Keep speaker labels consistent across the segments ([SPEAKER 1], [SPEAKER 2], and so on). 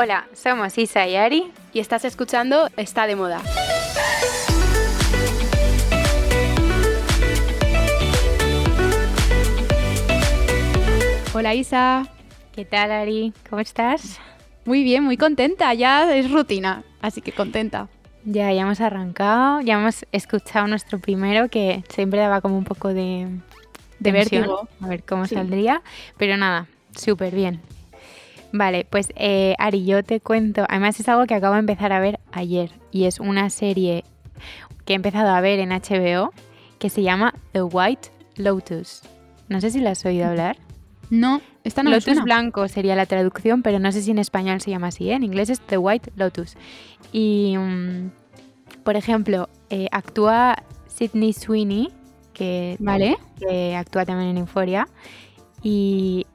[SPEAKER 1] Hola, somos Isa y Ari
[SPEAKER 2] y estás escuchando Está de moda. Hola Isa.
[SPEAKER 1] ¿Qué tal Ari? ¿Cómo estás?
[SPEAKER 2] Muy bien, muy contenta. Ya es rutina, así que contenta.
[SPEAKER 1] Ya, ya hemos arrancado, ya hemos escuchado nuestro primero que siempre daba como un poco de,
[SPEAKER 2] de vértigo.
[SPEAKER 1] A ver cómo saldría. Pero nada, súper bien. Vale, pues eh, Ari, yo te cuento. Además, es algo que acabo de empezar a ver ayer. Y es una serie que he empezado a ver en HBO que se llama The White Lotus. No sé si la has oído hablar.
[SPEAKER 2] No, esta no
[SPEAKER 1] Lotus blanco sería la traducción, pero no sé si en español se llama así. ¿eh? En inglés es The White Lotus. Y, mm, por ejemplo, eh, actúa Sidney Sweeney, que,
[SPEAKER 2] ¿Vale?
[SPEAKER 1] que actúa también en Euphoria. Y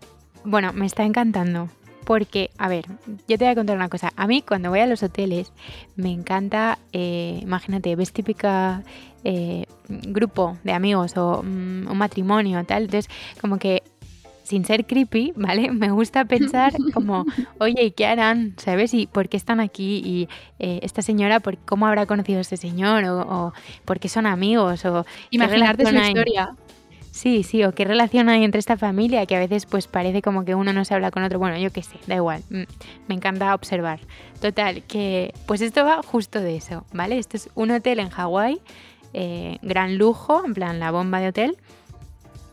[SPEAKER 1] bueno, me está encantando. Porque, a ver, yo te voy a contar una cosa. A mí cuando voy a los hoteles me encanta, eh, imagínate, ves típica eh, grupo de amigos o mm, un matrimonio, tal. Entonces, como que sin ser creepy, ¿vale? Me gusta pensar como, oye, ¿y qué harán? ¿Sabes? ¿Y por qué están aquí? ¿Y eh, esta señora, por cómo habrá conocido a este señor? ¿O, por qué son amigos? ¿O
[SPEAKER 2] Imaginarte su historia.
[SPEAKER 1] Sí, sí, o qué relación hay entre esta familia que a veces pues parece como que uno no se habla con otro. Bueno, yo qué sé, da igual. Mm, me encanta observar. Total, que pues esto va justo de eso, ¿vale? Esto es un hotel en Hawái, eh, gran lujo, en plan la bomba de hotel.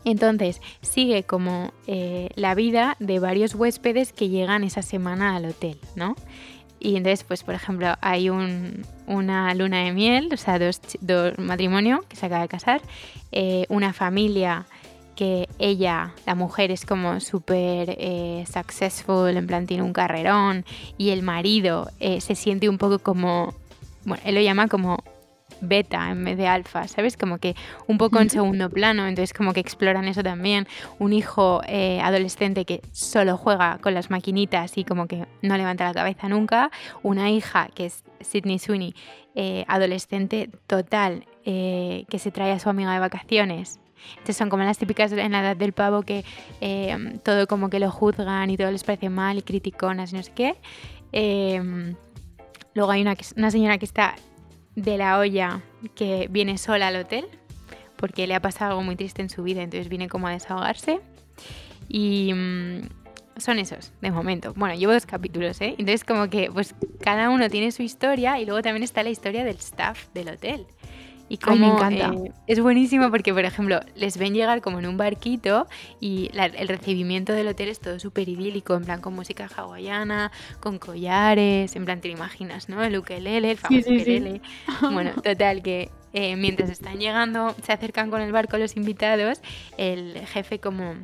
[SPEAKER 1] Entonces sigue como eh, la vida de varios huéspedes que llegan esa semana al hotel, ¿no? Y entonces, pues por ejemplo, hay un, una luna de miel, o sea, dos, dos matrimonio que se acaba de casar, eh, una familia que ella, la mujer, es como súper eh, successful, en plan tiene un carrerón, y el marido eh, se siente un poco como, bueno, él lo llama como beta en vez de alfa, ¿sabes? Como que un poco en segundo plano, entonces como que exploran eso también. Un hijo eh, adolescente que solo juega con las maquinitas y como que no levanta la cabeza nunca. Una hija que es Sidney Sweeney, eh, adolescente total, eh, que se trae a su amiga de vacaciones. Entonces son como las típicas en la edad del pavo que todo como que lo juzgan y todo les parece mal y criticonas y no sé qué. luego hay una, una señora que está de la olla que viene sola al hotel porque le ha pasado algo muy triste en su vida, entonces viene como a desahogarse. Y mm, son esos, de momento. Bueno, llevo dos capítulos, ¿eh? Entonces como que pues cada uno tiene su historia y luego también está la historia del staff del hotel. Y como,
[SPEAKER 2] me encanta.
[SPEAKER 1] Eh, es buenísimo porque, por ejemplo, les ven llegar como en un barquito y el recibimiento del hotel es todo súper idílico, en plan con música hawaiana, con collares, en plan te lo imaginas, ¿no? El ukelele, el famoso ukelele. Bueno, total, que eh, mientras están llegando, se acercan con el barco los invitados, el jefe como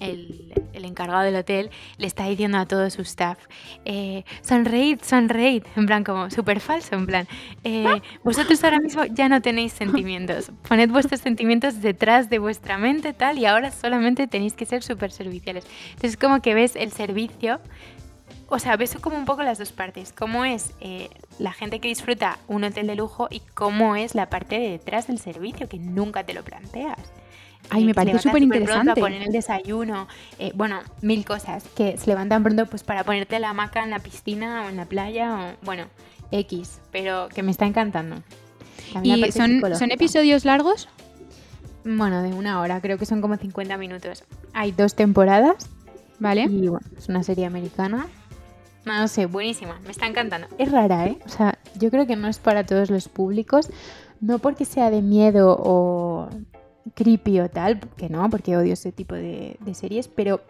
[SPEAKER 1] el, encargado del hotel le está diciendo a todo su staff, eh, sonreíd, sonreíd, en plan como súper falso, en plan, eh, vosotros ahora mismo ya no tenéis sentimientos, poned vuestros sentimientos detrás de vuestra mente tal y ahora solamente tenéis que ser súper serviciales. Entonces como que ves el servicio, o sea, ves como un poco las dos partes, cómo es eh, la gente que disfruta un hotel de lujo y cómo es la parte de detrás del servicio, que nunca te lo planteas.
[SPEAKER 2] Ay, me parece súper interesante.
[SPEAKER 1] poner el desayuno, eh, bueno, mil cosas. Que se levantan pronto pues para ponerte la hamaca en la piscina o en la playa o, bueno, X. Pero que me está encantando.
[SPEAKER 2] ¿Y son, son episodios largos?
[SPEAKER 1] Bueno, de una hora, creo que son como 50 minutos. Hay dos temporadas,
[SPEAKER 2] ¿vale?
[SPEAKER 1] Y bueno, es una serie americana. No, sé, buenísima, me está encantando. Es rara, ¿eh? O sea, yo creo que no es para todos los públicos, no porque sea de miedo o creepy o tal, que no, porque odio ese tipo de, series, pero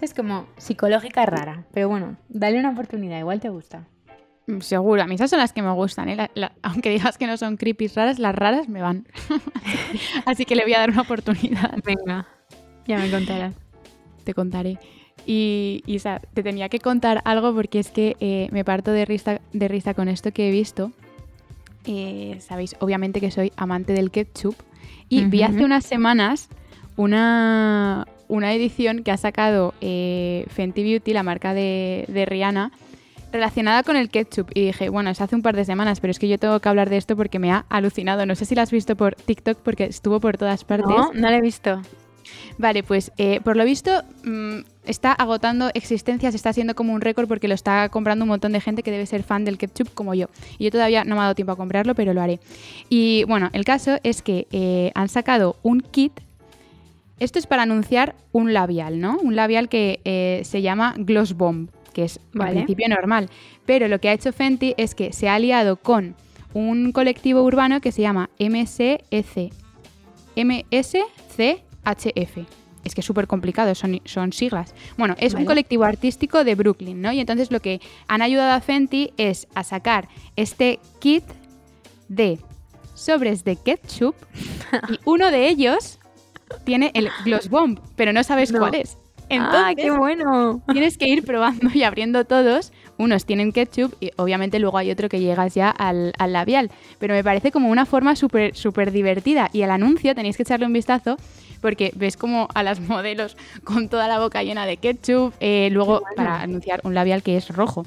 [SPEAKER 1] es como psicológica rara. Pero bueno, dale una oportunidad, igual te gusta.
[SPEAKER 2] Mm, seguro, a mí esas son las que me gustan, ¿eh? aunque digas que no son creepy raras, las raras me van. Así que le voy a dar una oportunidad.
[SPEAKER 1] Venga, ya me contarás.
[SPEAKER 2] Te contaré. Y Isa, te tenía que contar algo porque es que eh, me parto de risa, de risa con esto que he visto. Eh, sabéis, obviamente que soy amante del ketchup. Y vi hace unas semanas una, edición que ha sacado eh, Fenty Beauty, la marca de, Rihanna, relacionada con el ketchup. Y dije, bueno, es hace un par de semanas, pero es que yo tengo que hablar de esto porque me ha alucinado. No sé si la has visto por TikTok porque estuvo por todas partes.
[SPEAKER 1] No, no la he visto.
[SPEAKER 2] Vale, pues eh, por lo visto mm, está agotando existencias, está siendo como un récord porque lo está comprando un montón de gente que debe ser fan del ketchup como yo. Y yo todavía no me ha dado tiempo a comprarlo, pero lo haré. Y bueno, el caso es que eh, han sacado un kit. Esto es para anunciar un labial, ¿no? Un labial que eh, se llama Gloss Bomb, que es
[SPEAKER 1] Vale.
[SPEAKER 2] al principio normal. Pero lo que ha hecho Fenty es que se ha aliado con un colectivo urbano que se llama MSEC. MSCHF. Es que es súper complicado, son, son siglas. Bueno, es un colectivo artístico de Brooklyn, ¿no? Y entonces lo que han ayudado a Fenty es a sacar este kit de sobres de ketchup y uno de ellos tiene el Gloss Bomb, pero no sabes
[SPEAKER 1] No.
[SPEAKER 2] cuál es.
[SPEAKER 1] ¡Ah,
[SPEAKER 2] Entonces,
[SPEAKER 1] qué bueno!
[SPEAKER 2] tienes que ir probando y abriendo todos. Unos tienen ketchup y obviamente luego hay otro que llegas ya al, al labial. Pero me parece como una forma súper súper divertida. Y el anuncio tenéis que echarle un vistazo porque ves como a las modelos con toda la boca llena de ketchup. eh, luego
[SPEAKER 1] bueno.
[SPEAKER 2] para anunciar un labial que es rojo.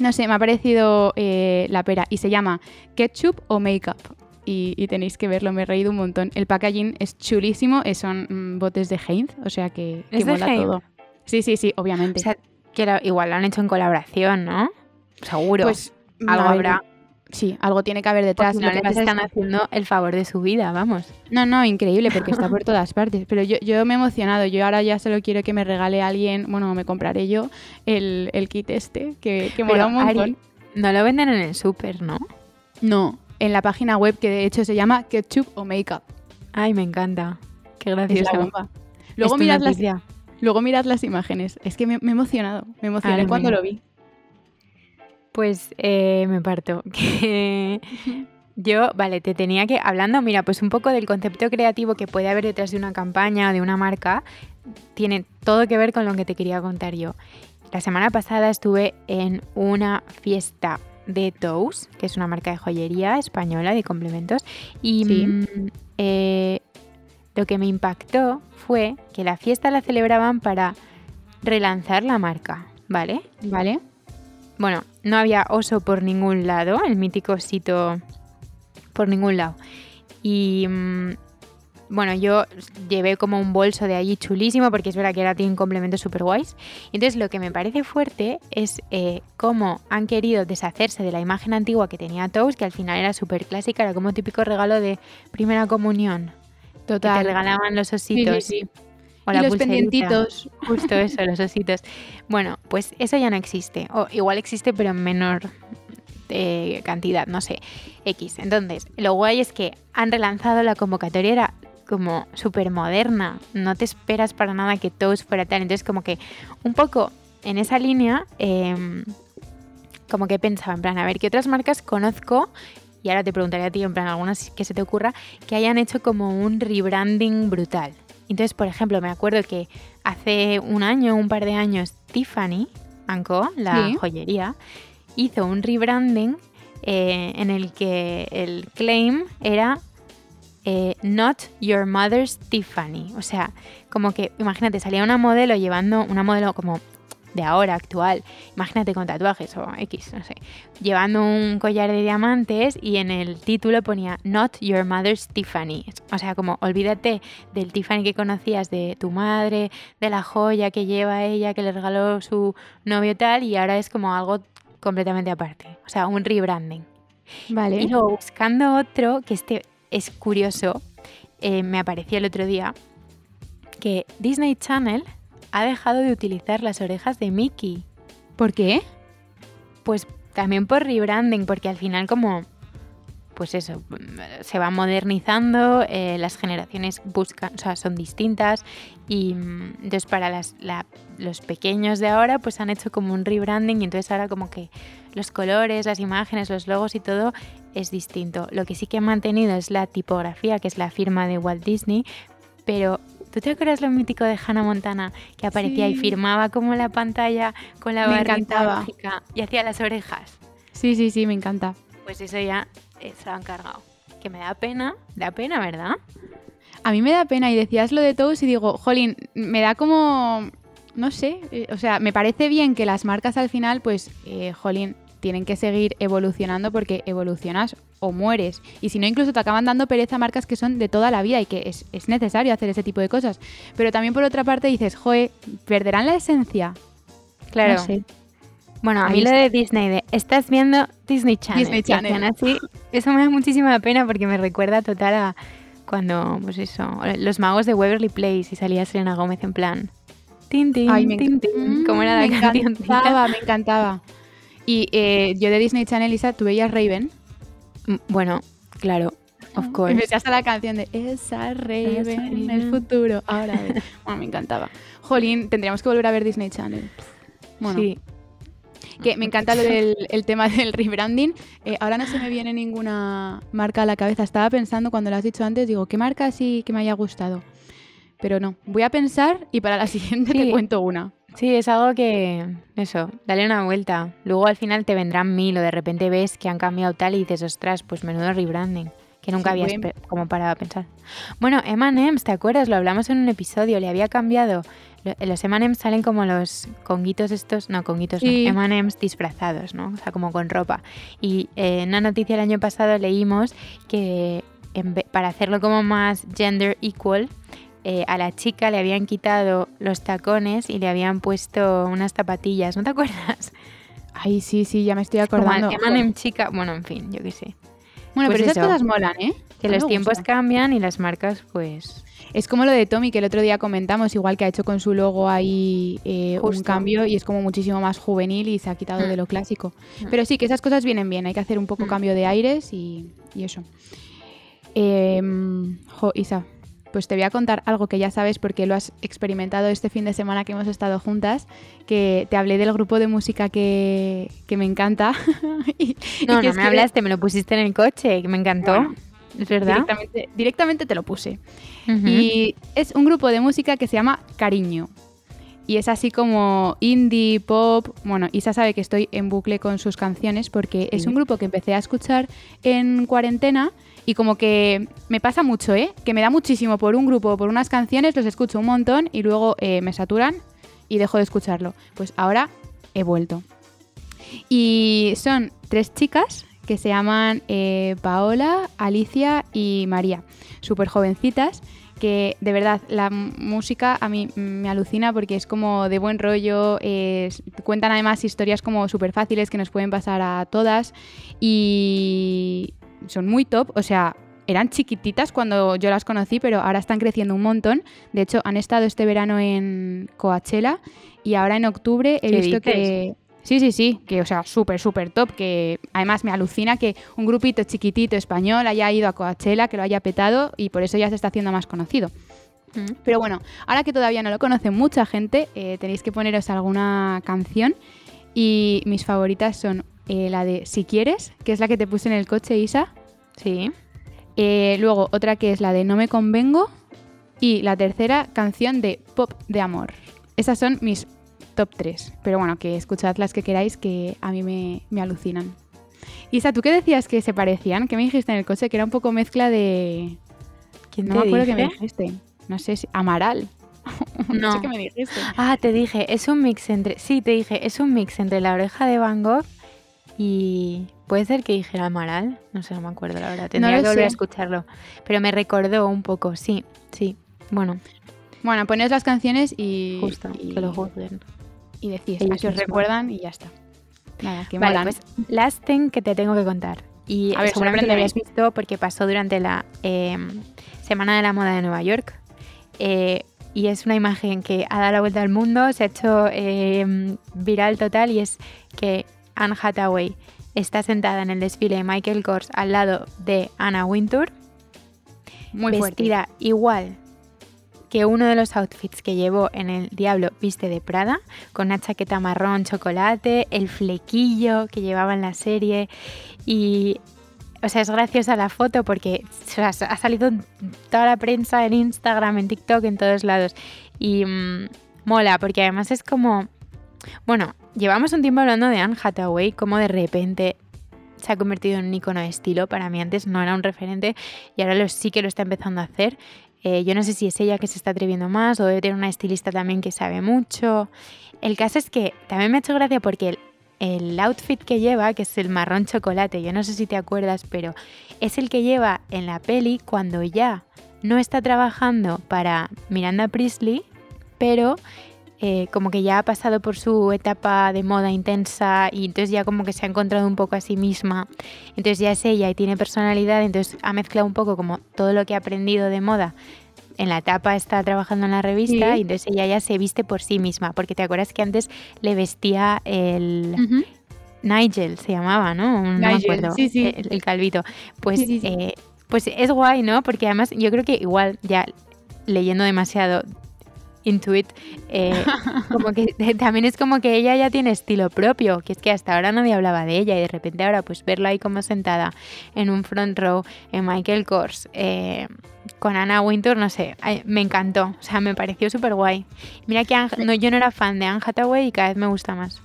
[SPEAKER 2] No sé, me ha parecido eh, la pera. Y se llama Ketchup o Makeup. Y, y tenéis que verlo, me he reído un montón. El packaging es chulísimo, eh, son mm, botes de Heinz, o sea que, que
[SPEAKER 1] ¿Es de
[SPEAKER 2] mola
[SPEAKER 1] Heinz?
[SPEAKER 2] todo. Sí, sí, sí, obviamente.
[SPEAKER 1] O sea, que lo- igual lo han hecho en colaboración, ¿no? Seguro.
[SPEAKER 2] Pues
[SPEAKER 1] algo
[SPEAKER 2] ver,
[SPEAKER 1] habrá.
[SPEAKER 2] Sí, algo tiene que haber detrás. Lo
[SPEAKER 1] no
[SPEAKER 2] que
[SPEAKER 1] les
[SPEAKER 2] es-
[SPEAKER 1] están haciendo el favor de su vida, vamos.
[SPEAKER 2] No, no, increíble, porque está por todas partes. Pero yo, yo me he emocionado. Yo ahora ya solo quiero que me regale alguien, bueno, me compraré yo el, el kit este, que, que mola un montón.
[SPEAKER 1] Ari, no lo venden en el súper, ¿no?
[SPEAKER 2] No, en la página web que de hecho se llama Ketchup o Makeup.
[SPEAKER 1] Ay, me encanta. Qué
[SPEAKER 2] bomba. Luego mirad, las. Luego mirad las imágenes. Es que me, me he emocionado. Me emocioné cuando lo vi.
[SPEAKER 1] Pues eh, me parto. Yo, vale, te tenía que, hablando, mira, pues un poco del concepto creativo que puede haber detrás de una campaña o de una marca, tiene todo que ver con lo que te quería contar yo. La semana pasada estuve en una fiesta de Toast, que es una marca de joyería española de complementos, y
[SPEAKER 2] Sí.
[SPEAKER 1] mm, eh, lo que me impactó fue que la fiesta la celebraban para relanzar la marca, ¿vale?
[SPEAKER 2] ¿Vale?
[SPEAKER 1] Bueno, no había oso por ningún lado, el mítico osito por ningún lado. Y mm, bueno, yo llevé como un bolso de allí chulísimo porque es verdad que ahora tienen complementos super guays. Entonces lo que me parece fuerte es eh, cómo han querido deshacerse de la imagen antigua que tenía Toast, que al final era súper clásica, era como típico regalo de primera comunión. Que te
[SPEAKER 2] Total.
[SPEAKER 1] regalaban los ositos.
[SPEAKER 2] sí, sí.
[SPEAKER 1] o
[SPEAKER 2] Y los
[SPEAKER 1] pulserita.
[SPEAKER 2] pendientitos.
[SPEAKER 1] Justo eso, los ositos. Bueno, pues eso ya no existe. O igual existe, pero en menor eh, cantidad, no sé. X. Entonces, lo guay es que han relanzado la convocatoria, era como súper moderna. No te esperas para nada que Toast fuera tal. Entonces, como que un poco en esa línea, em, como que pensaba, en plan, a ver, ¿qué otras marcas conozco? Y ahora te preguntaré a ti, en plan, algunas que se te ocurra, que hayan hecho como un rebranding brutal. Entonces, por ejemplo, me acuerdo que hace un año, un par de años, Tiffany Co, la
[SPEAKER 2] Sí.
[SPEAKER 1] joyería, hizo un rebranding eh, en el que el claim era eh, Not Your Mother's Tiffany. O sea, como que, imagínate, salía una modelo llevando, una modelo como de ahora, actual, imagínate con tatuajes o X, no sé, llevando un collar de diamantes y en el título ponía Not Your Mother's Tiffany. O sea, como olvídate del Tiffany que conocías de tu madre, de la joya que lleva ella, que le regaló su novio tal, y ahora es como algo completamente aparte. O sea, un rebranding.
[SPEAKER 2] Vale.
[SPEAKER 1] Y luego buscando otro, que este es curioso, eh, me apareció el otro día, que Disney Channel ha dejado de utilizar las orejas de Mickey.
[SPEAKER 2] ¿Por qué?
[SPEAKER 1] Pues también por rebranding, porque al final como, pues eso, se va modernizando, eh, las generaciones buscan, o sea, son distintas y mm, entonces para las, la- los pequeños de ahora pues han hecho como un rebranding y entonces ahora como que los colores, las imágenes, los logos y todo es distinto. Lo que sí que han mantenido es la tipografía, que es la firma de Walt Disney, pero ¿tú te acuerdas lo mítico de Hannah Montana que aparecía y firmaba como la pantalla con la mágica y hacía las orejas?
[SPEAKER 2] Sí, sí, sí, me encanta.
[SPEAKER 1] Pues eso ya eh, se lo han cargado. Que me da pena, da pena, ¿verdad?
[SPEAKER 2] A mí me da pena y decías lo de todos y digo, jolín, me da como, no sé, eh, o sea, me parece bien que las marcas al final, pues, eh, jolín, tienen que seguir evolucionando porque evolucionas o mueres. Y si no, incluso te acaban dando pereza marcas que son de toda la vida y que es, es necesario hacer ese tipo de cosas. Pero también por otra parte dices, joe, ¿perderán la esencia?
[SPEAKER 1] Claro.
[SPEAKER 2] No sé.
[SPEAKER 1] Bueno, a mí lo de Disney, de estás viendo Disney Channel.
[SPEAKER 2] Disney Channel.
[SPEAKER 1] así, eso me da muchísima pena porque me recuerda total a cuando, pues eso, los magos de Waverly Place y salía Selena Gómez en plan. Tin, tin,
[SPEAKER 2] Ay, me,
[SPEAKER 1] tin, tin,
[SPEAKER 2] Mm,
[SPEAKER 1] ¿Cómo era la
[SPEAKER 2] me
[SPEAKER 1] cancioncita?
[SPEAKER 2] encantaba, me encantaba. Y eh, yo de Disney Channel, Isa, tú veías Raven.
[SPEAKER 1] Mm, Bueno, claro, of
[SPEAKER 2] Y me
[SPEAKER 1] course.
[SPEAKER 2] hasta la canción de Esa Raven,
[SPEAKER 1] Esa
[SPEAKER 2] el futuro. Ahora. Bueno, me encantaba. Jolín, tendríamos que volver a ver Disney Channel. Bueno,
[SPEAKER 1] Sí.
[SPEAKER 2] que me encanta lo del el tema del rebranding. Eh, ahora no se me viene ninguna marca a la cabeza. Estaba pensando cuando lo has dicho antes, digo, ¿qué marca sí que me haya gustado? Pero no, voy a pensar y para la siguiente te cuento una.
[SPEAKER 1] Sí, es algo que, eso, dale una vuelta. Luego al final te vendrán mil o de repente ves que han cambiado tal y dices, ostras, pues menudo rebranding. Que nunca
[SPEAKER 2] Sí,
[SPEAKER 1] habías pe- como parado a pensar. Bueno, M&M's, ¿te acuerdas? Lo hablamos en un episodio, le había cambiado. Lo- Los M&M's salen como los conguitos estos, no, conguitos
[SPEAKER 2] Sí.
[SPEAKER 1] no, M&M's disfrazados, ¿no? O sea, como con ropa. Y eh, en una noticia el año pasado leímos que en para hacerlo como más gender equal, eh, a la chica le habían quitado los tacones y le habían puesto unas zapatillas, ¿no te acuerdas?
[SPEAKER 2] Ay, sí, sí, ya me estoy
[SPEAKER 1] Como
[SPEAKER 2] acordando.
[SPEAKER 1] M&M chica, bueno, en fin, yo qué sé.
[SPEAKER 2] Bueno,
[SPEAKER 1] Pues
[SPEAKER 2] pero esas
[SPEAKER 1] eso.
[SPEAKER 2] cosas molan, ¿eh?
[SPEAKER 1] Que los tiempos
[SPEAKER 2] gusta.
[SPEAKER 1] cambian y las marcas, pues...
[SPEAKER 2] Es como lo de Tommy, que el otro día comentamos, igual que ha hecho con su logo ahí eh, un cambio y es como muchísimo más juvenil y se ha quitado
[SPEAKER 1] Mm.
[SPEAKER 2] de lo clásico.
[SPEAKER 1] Mm.
[SPEAKER 2] Pero sí, que esas cosas vienen bien, hay que hacer un poco
[SPEAKER 1] Mm.
[SPEAKER 2] cambio de aires y, y eso. Em, jo, Isa, pues te voy a contar algo que ya sabes porque lo has experimentado este fin de semana que hemos estado juntas, que te hablé del grupo de música que, que me encanta. y, y
[SPEAKER 1] No,
[SPEAKER 2] que
[SPEAKER 1] no me
[SPEAKER 2] que
[SPEAKER 1] hablaste, me lo pusiste en el coche, que me encantó.
[SPEAKER 2] Bueno,
[SPEAKER 1] ¿Es verdad?
[SPEAKER 2] Directamente, directamente te lo puse. Y es un grupo de música que se llama Cariño. Y es así como indie, pop. Bueno, Isa sabe que estoy en bucle con sus canciones porque es un grupo que empecé a escuchar en cuarentena y como que me pasa mucho, ¿eh? Que me da muchísimo por un grupo, por unas canciones, los escucho un montón y luego eh, me saturan y dejo de escucharlo. Pues ahora he vuelto. Y son tres chicas que se llaman eh, Paola, Alicia y María, súper jovencitas, que de verdad la música a mí me alucina porque es como de buen rollo, cuentan además historias como súper fáciles que nos pueden pasar a todas y son muy top, o sea... Eran chiquititas cuando yo las conocí, pero ahora están creciendo un montón. De hecho, han estado este verano en Coachella y ahora en octubre he
[SPEAKER 1] ¿Qué
[SPEAKER 2] visto
[SPEAKER 1] dices?
[SPEAKER 2] que, Sí, sí, sí, que o sea, súper, súper top, que además me alucina que un grupito chiquitito español haya ido a Coachella, que lo haya petado y por eso ya se está haciendo más conocido.
[SPEAKER 1] Mm.
[SPEAKER 2] Pero bueno, ahora que todavía no lo conoce mucha gente, eh, tenéis que poneros alguna canción y mis favoritas son eh, la de Si quieres, que es la que te puse en el coche, Isa.
[SPEAKER 1] Sí.
[SPEAKER 2] Eh, luego otra que es la de No me convengo y la tercera canción de Pop de Amor. Esas son mis top 3. Pero bueno, que escuchad las que queráis que a mí me, me alucinan. Isa, ¿tú qué decías que se parecían? ¿Qué me dijiste en el coche? Que era un poco mezcla de...
[SPEAKER 1] ¿Quién
[SPEAKER 2] No
[SPEAKER 1] te
[SPEAKER 2] me acuerdo qué me
[SPEAKER 1] dije?
[SPEAKER 2] dijiste. No sé si... Amaral. no.
[SPEAKER 1] No.
[SPEAKER 2] sé qué me dijiste.
[SPEAKER 1] Ah, te dije, es un mix entre... Sí, te dije, es un mix entre la oreja de Van Gogh y... ¿Puede ser que dijera Amaral? No sé, no me acuerdo, la verdad. Tendría que volver a escucharlo. Pero me recordó un poco, sí, sí. Bueno,
[SPEAKER 2] Bueno, poneos las canciones y...
[SPEAKER 1] justo,
[SPEAKER 2] y,
[SPEAKER 1] que lo juzguen.
[SPEAKER 2] y decís
[SPEAKER 1] ellos
[SPEAKER 2] a qué os recuerdan y ya está. Nada, que
[SPEAKER 1] Vale, pues last thing que te tengo que contar. Y
[SPEAKER 2] A ver,
[SPEAKER 1] seguramente lo habías visto porque pasó durante la eh, Semana de la Moda de Nueva York. Eh, y es una imagen que ha dado la vuelta al mundo, se ha hecho eh, viral total y es que Anne Hathaway está sentada en el desfile de Michael Kors al lado de Anna Wintour,
[SPEAKER 2] Muy fuerte.
[SPEAKER 1] vestida igual que uno de los outfits que llevó en el Diablo Viste de Prada, con una chaqueta marrón chocolate, el flequillo que llevaba en la serie y... O sea, es graciosa la foto porque o sea, ha salido en toda la prensa, en Instagram, en TikTok, en todos lados. Y mm, mola, porque además es como... Bueno, llevamos un tiempo hablando de Anne Hathaway, como de repente se ha convertido en un icono de estilo. Para mí antes no era un referente y ahora lo, sí que lo está empezando a hacer. Eh, yo no sé si es ella que se está atreviendo más o debe tener una estilista también que sabe mucho. El caso es que también me ha hecho gracia porque el outfit que lleva, que es el marrón chocolate, yo no sé si te acuerdas, pero es el que lleva en la peli cuando ya no está trabajando para Miranda Priestley, pero eh, como que ya ha pasado por su etapa de moda intensa y entonces ya como que se ha encontrado un poco a sí misma. Entonces ya es ella y tiene personalidad, entonces ha mezclado un poco como todo lo que ha aprendido de moda. En la etapa está trabajando en la revista y entonces ella ya se viste por sí misma, porque te acuerdas que antes le vestía el... Nigel se llamaba, ¿no? No me acuerdo.
[SPEAKER 2] Sí, sí.
[SPEAKER 1] El, calvito. Pues, eh, pues es guay, ¿no? Porque además yo creo que igual ya leyendo demasiado Intuit, eh, como que también es como que ella ya tiene estilo propio, que es que hasta ahora nadie hablaba de ella y de repente ahora pues verla ahí como sentada en un front row en Michael Kors eh, con Anna Wintour, no sé, me encantó, o sea, me pareció súper guay. Mira que no, yo no era fan de Anne Hathaway y cada vez me gusta más.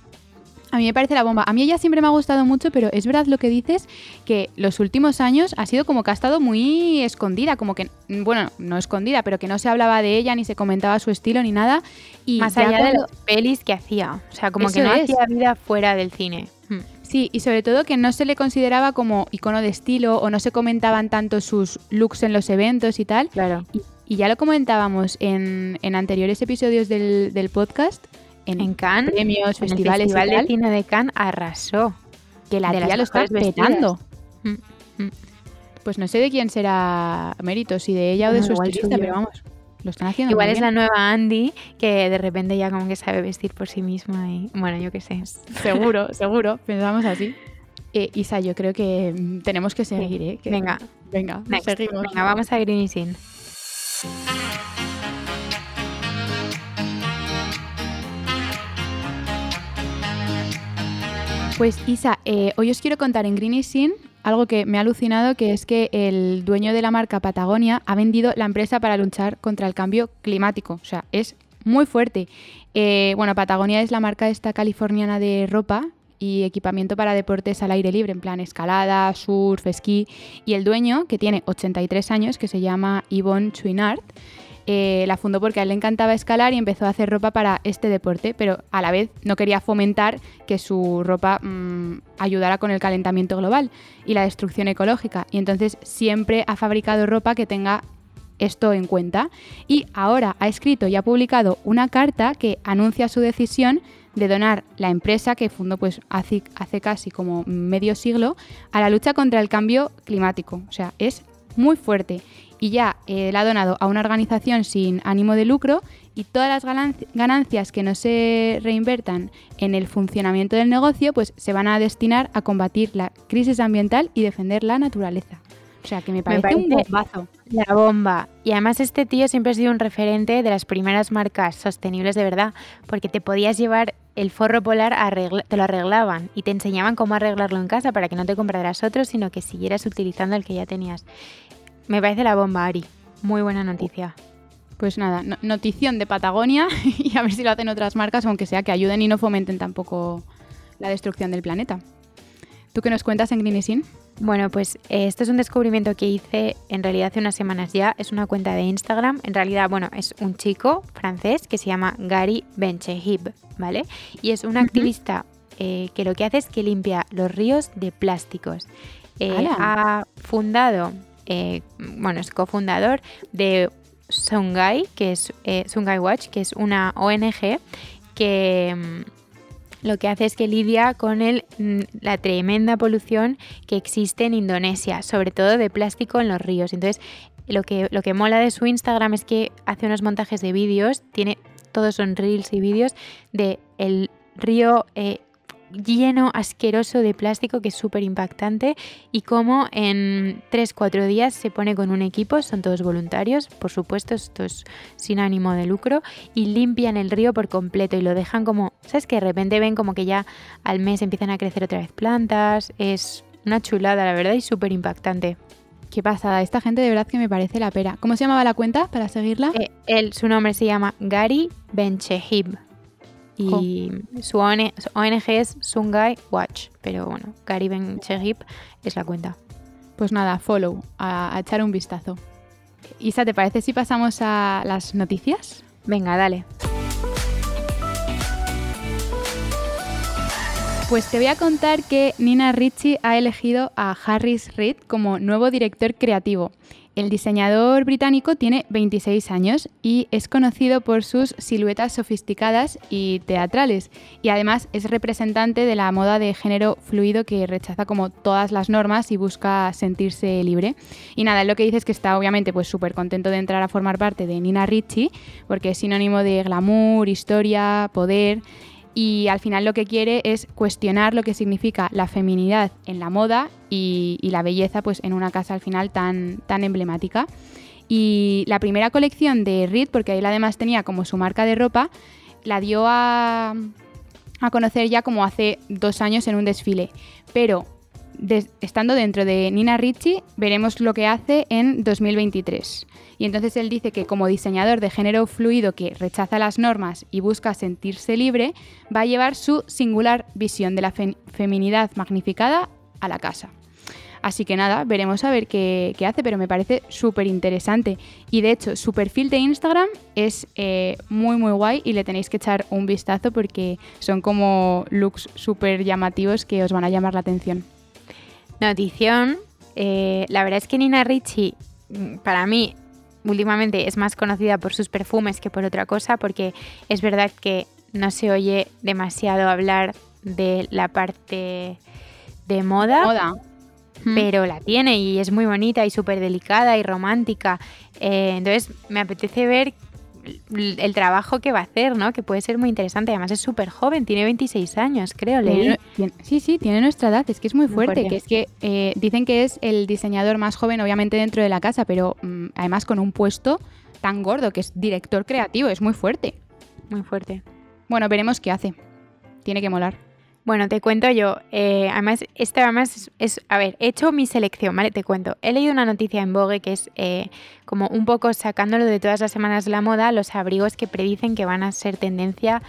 [SPEAKER 2] A mí me parece la bomba. A mí ella siempre me ha gustado mucho, pero es verdad lo que dices, que los últimos años ha sido como que ha estado muy escondida, como que, bueno, no escondida, pero que no se hablaba de ella, ni se comentaba su estilo, ni nada. Y
[SPEAKER 1] Más allá de las pelis que hacía. O sea, como que no hacía vida fuera del cine. Hmm.
[SPEAKER 2] Sí, y sobre todo que no se le consideraba como icono de estilo o no se comentaban tanto sus looks en los eventos y tal.
[SPEAKER 1] Claro.
[SPEAKER 2] Y, ya lo comentábamos en, anteriores episodios del, del podcast en,
[SPEAKER 1] Cannes,
[SPEAKER 2] premios, festivales
[SPEAKER 1] el Festival de Cine de Cannes arrasó.
[SPEAKER 2] Que la tía lo está petando. Mm, mm. Pues no sé de quién será mérito, si de ella o de su estilista, pero vamos, lo están haciendo
[SPEAKER 1] Igual es la nueva Andy, que de repente ya como que sabe vestir por sí misma y bueno, yo qué sé.
[SPEAKER 2] Seguro, seguro, pensamos así. Eh, Isa, yo creo que mm, tenemos que seguir, ¿eh?
[SPEAKER 1] venga,
[SPEAKER 2] venga, seguimos.
[SPEAKER 1] Venga, vamos a Green Sin.
[SPEAKER 2] Pues Isa, eh, hoy os quiero contar en Green Sin algo que me ha alucinado, que es que el dueño de la marca Patagonia ha vendido la empresa para luchar contra el cambio climático. O sea, es muy fuerte. Eh, bueno, Patagonia es la marca esta californiana de ropa y equipamiento para deportes al aire libre, en plan escalada, surf, esquí. Y el dueño, que tiene 83 años, que se llama Yvonne Chouinard, eh, la fundó porque a él le encantaba escalar y empezó a hacer ropa para este deporte, pero a la vez no quería fomentar que su ropa mm, ayudara con el calentamiento global y la destrucción ecológica. Y entonces siempre ha fabricado ropa que tenga esto en cuenta. Y ahora ha escrito y ha publicado una carta que anuncia su decisión de donar la empresa que fundó pues hace, hace casi como medio siglo a la lucha contra el cambio climático. O sea, es muy fuerte y ya eh, la ha donado a una organización sin ánimo de lucro y todas las ganancias que no se reinvertan en el funcionamiento del negocio pues se van a destinar a combatir la crisis ambiental y defender la naturaleza. O sea, que me parece, un bombazo.
[SPEAKER 1] La bomba. Y además este tío siempre ha sido un referente de las primeras marcas sostenibles de verdad, porque te podías llevar el forro polar, te lo arreglaban y te enseñaban cómo arreglarlo en casa para que no te compraras otro, sino que siguieras utilizando el que ya tenías. Me parece la bomba, Ari. Muy buena noticia.
[SPEAKER 2] Pues nada, notición de Patagonia y a ver si lo hacen otras marcas, aunque sea que ayuden y no fomenten tampoco la destrucción del planeta. ¿Tú qué nos cuentas en Green
[SPEAKER 1] Bueno, pues esto es un descubrimiento que hice en realidad hace unas semanas ya. Es una cuenta de Instagram. En realidad, bueno, es un chico francés que se llama Gary Benchehib, ¿vale? Y es un activista eh, que lo que hace es que limpia los ríos de plásticos. Eh, ha fundado eh, bueno, es cofundador de Sungai, que es eh, Sungai Watch, que es una ONG que mm, lo que hace es que lidia con mm, la tremenda polución que existe en Indonesia, sobre todo de plástico en los ríos. Entonces, lo que, lo que mola de su Instagram es que hace unos montajes de vídeos, tiene todos son reels y vídeos de el río eh, lleno, asqueroso de plástico que es súper impactante y como en 3-4 días se pone con un equipo, son todos voluntarios, por supuesto, esto es sin ánimo de lucro, y limpian el río por completo y lo dejan como, ¿sabes? Que de repente ven como que ya al mes empiezan a crecer otra vez plantas, es una chulada, la verdad, y súper impactante.
[SPEAKER 2] Qué pasada, esta gente de verdad que me parece la pera. ¿Cómo se llamaba la cuenta para seguirla?
[SPEAKER 1] Eh, él, su nombre se llama Gary Benchehib y su ONG, es Sungai Watch, pero bueno, Cariben Chegip es la cuenta.
[SPEAKER 2] Pues nada, follow, a, a echar un vistazo. Isa, ¿te parece si pasamos a las noticias?
[SPEAKER 1] Venga, dale.
[SPEAKER 2] Pues te voy a contar que Nina Ricci ha elegido a Harris Reed como nuevo director creativo. El diseñador británico tiene 26 años y es conocido por sus siluetas sofisticadas y teatrales y además es representante de la moda de género fluido que rechaza como todas las normas y busca sentirse libre. Y nada, lo que dice es que está obviamente pues súper contento de entrar a formar parte de Nina Ricci porque es sinónimo de glamour, historia, poder y al final lo que quiere es cuestionar lo que significa la feminidad en la moda y, la belleza pues en una casa al final tan, tan emblemática. Y la primera colección de Reed, porque él además tenía como su marca de ropa, la dio a, a conocer ya como hace dos años en un desfile. Pero estando dentro de Nina Ricci, veremos lo que hace en 2023. Y entonces él dice que como diseñador de género fluido que rechaza las normas y busca sentirse libre, va a llevar su singular visión de la feminidad magnificada a la casa. Así que nada, veremos a ver qué, hace, pero me parece súper interesante. Y de hecho, su perfil de Instagram es eh, muy, muy guay y le tenéis que echar un vistazo porque son como looks súper llamativos que os van a llamar la atención.
[SPEAKER 1] Notición. Eh, la verdad es que Nina Ricci, mm, para mí, últimamente es más conocida por sus perfumes que por otra cosa, porque es verdad que no se oye demasiado hablar de la parte de moda.
[SPEAKER 2] Moda.
[SPEAKER 1] Pero la tiene y es muy bonita y súper delicada y romántica. Eh, entonces me apetece ver el trabajo que va a hacer, ¿no? Que puede ser muy interesante. Además es súper joven, tiene 26 años, creo, leí.
[SPEAKER 2] Sí, sí, tiene nuestra edad. Es que es muy fuerte. Que es que eh, dicen que es el diseñador más joven, obviamente, dentro de la casa, pero mm, además con un puesto tan gordo, que es director creativo. Es muy fuerte.
[SPEAKER 1] Muy fuerte.
[SPEAKER 2] Bueno, veremos qué hace. Tiene que molar.
[SPEAKER 1] Bueno, te cuento yo. Eh, además, esta además es, A ver, he hecho mi selección, ¿vale? Te cuento. He leído una noticia en Vogue que es eh, como un poco sacándolo de todas las semanas de la moda, los abrigos que predicen que van a ser tendencia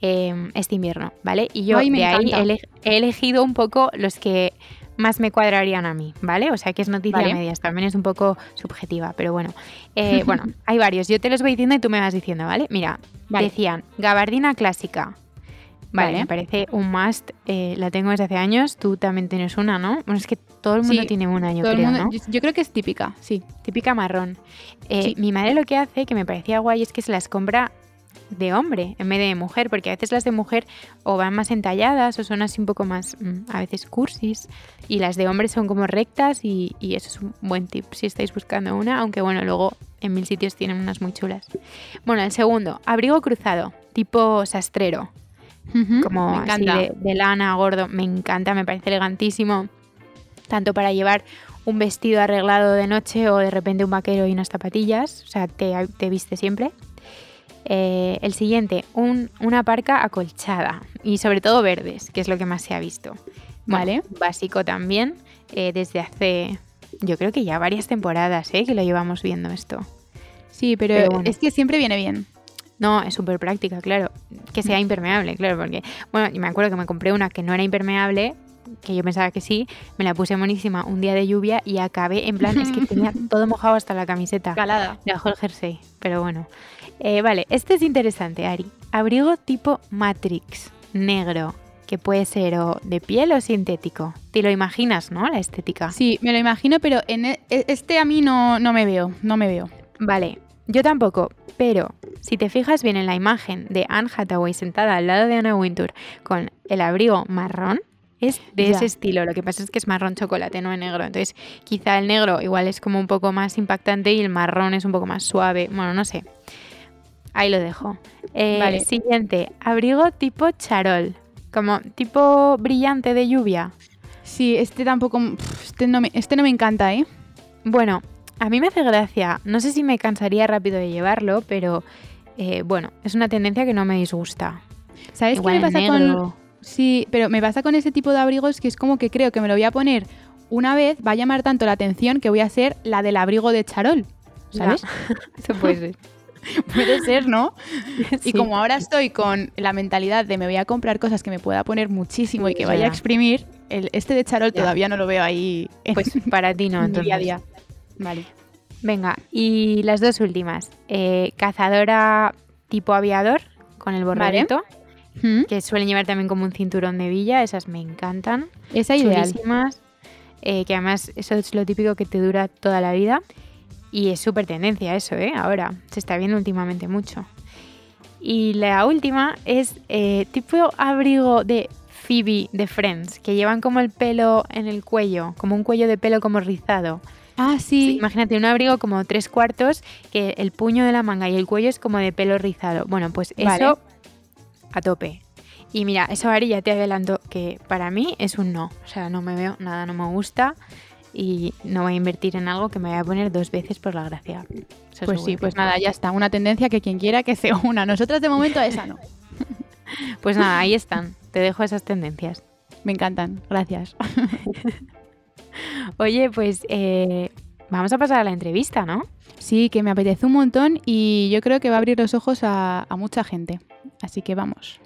[SPEAKER 1] em, este invierno, ¿vale? Y yo de ahí he, elegido un poco los que más me cuadrarían a mí, ¿vale? O sea que es noticia media, medias, también es un poco subjetiva, pero bueno. Eh, bueno, hay varios. Yo te los voy diciendo y tú me vas diciendo, ¿vale? Mira, decían gabardina clásica, Vale, me parece un must. Eh, la tengo desde hace años. Tú también tienes una, ¿no? Bueno, es que todo el mundo tiene una, yo creo, ¿no?
[SPEAKER 2] Yo, creo que es típica, sí.
[SPEAKER 1] Típica marrón. Eh, mi madre lo que hace, que me parecía guay, es que se las compra de hombre en vez de mujer, porque a veces las de mujer o van más entalladas o son así un poco más, mm, a veces cursis, y las de hombre son como rectas y, y, eso es un buen tip si estáis buscando una, aunque bueno, luego en mil sitios tienen unas muy chulas. Bueno, el segundo, abrigo cruzado, tipo sastrero como así de, lana, gordo. Me encanta, me parece elegantísimo. Tanto para llevar un vestido arreglado de noche o de repente un vaquero y unas zapatillas. O sea, te, te viste siempre. Eh, el siguiente, una parca acolchada y sobre todo verdes, que es lo que más se ha visto. Vale, básico también, eh, desde hace, yo creo que ya varias temporadas, ¿eh? que lo llevamos viendo esto.
[SPEAKER 2] Sí, pero, es que siempre viene bien.
[SPEAKER 1] No, es súper práctica, claro. Que sea impermeable, claro, porque, bueno, y me acuerdo que me compré una que no era impermeable, que yo pensaba que sí, me la puse monísima un día de lluvia y acabé en plan, es que tenía todo mojado hasta la camiseta.
[SPEAKER 2] Calada.
[SPEAKER 1] Debajo el jersey, pero bueno. Eh, vale, este es interesante, Ari. Abrigo tipo Matrix, negro, que puede ser o de piel o sintético. Te lo imaginas, ¿no? La estética.
[SPEAKER 2] Sí, me lo imagino, pero en e, e, este a mí no, no me veo, no me veo.
[SPEAKER 1] Vale, yo tampoco, pero si te fijas bien en la imagen de Anne Hathaway sentada al lado de Anna Wintour con el abrigo marrón, es de ese estilo. Lo que pasa es que es marrón chocolate, no es negro. Entonces, quizá el negro igual es como un poco más impactante y el marrón es un poco más suave. Bueno, no sé. Ahí lo dejo. Eh, vale. Siguiente, abrigo tipo charol, como tipo brillante de lluvia.
[SPEAKER 2] Sí, este tampoco. Este no me, este no me encanta, ¿eh?
[SPEAKER 1] Bueno, a mí me hace gracia. No sé si me cansaría rápido de llevarlo, pero eh, bueno, es una tendencia que no me disgusta.
[SPEAKER 2] ¿Sabes qué me pasa con.? Sí, pero me pasa con ese tipo de abrigos que es como que creo que me lo voy a poner una vez, va a llamar tanto la atención que voy a ser la del abrigo de charol. ¿Sabes?
[SPEAKER 1] Eso puede ser.
[SPEAKER 2] puede ser, ¿no? Y como ahora estoy con la mentalidad de me voy a comprar cosas que me pueda poner muchísimo y que vaya a exprimir, el, este de charol todavía no lo veo ahí.
[SPEAKER 1] pues para ti no, entonces. Día a día.
[SPEAKER 2] Vale.
[SPEAKER 1] Venga, y las dos últimas. Eh, cazadora tipo aviador, con el borradito.
[SPEAKER 2] ¿Mm?
[SPEAKER 1] que suelen llevar también como un cinturón de villa, esas me encantan.
[SPEAKER 2] Esa ideal.
[SPEAKER 1] Eh, que además eso es lo típico que te dura toda la vida. Y es súper tendencia eso, ¿eh? Ahora, se está viendo últimamente mucho. Y la última es eh, tipo abrigo de Phoebe de Friends, que llevan como el pelo en el cuello, como un cuello de pelo como rizado.
[SPEAKER 2] Ah, sí.
[SPEAKER 1] Imagínate un abrigo como tres cuartos, que el puño de la manga y el cuello es como de pelo rizado. Bueno, pues
[SPEAKER 2] Vale.
[SPEAKER 1] eso a tope. Y mira, eso Ari ya te adelanto que para mí es un no. O sea, no me veo, nada no me gusta y no voy a invertir en algo que me voy a poner dos veces por la gracia. Eso
[SPEAKER 2] Pues sí, pues nada, ya está. Una tendencia que quien quiera que se una. Nosotras de momento esa no.
[SPEAKER 1] Pues nada, ahí están. Te dejo esas tendencias.
[SPEAKER 2] Me encantan. Gracias.
[SPEAKER 1] Oye, pues eh, vamos a pasar a la entrevista, ¿no?
[SPEAKER 2] Sí, que me apetece un montón y yo creo que va a abrir los ojos a, a mucha gente. Así que vamos.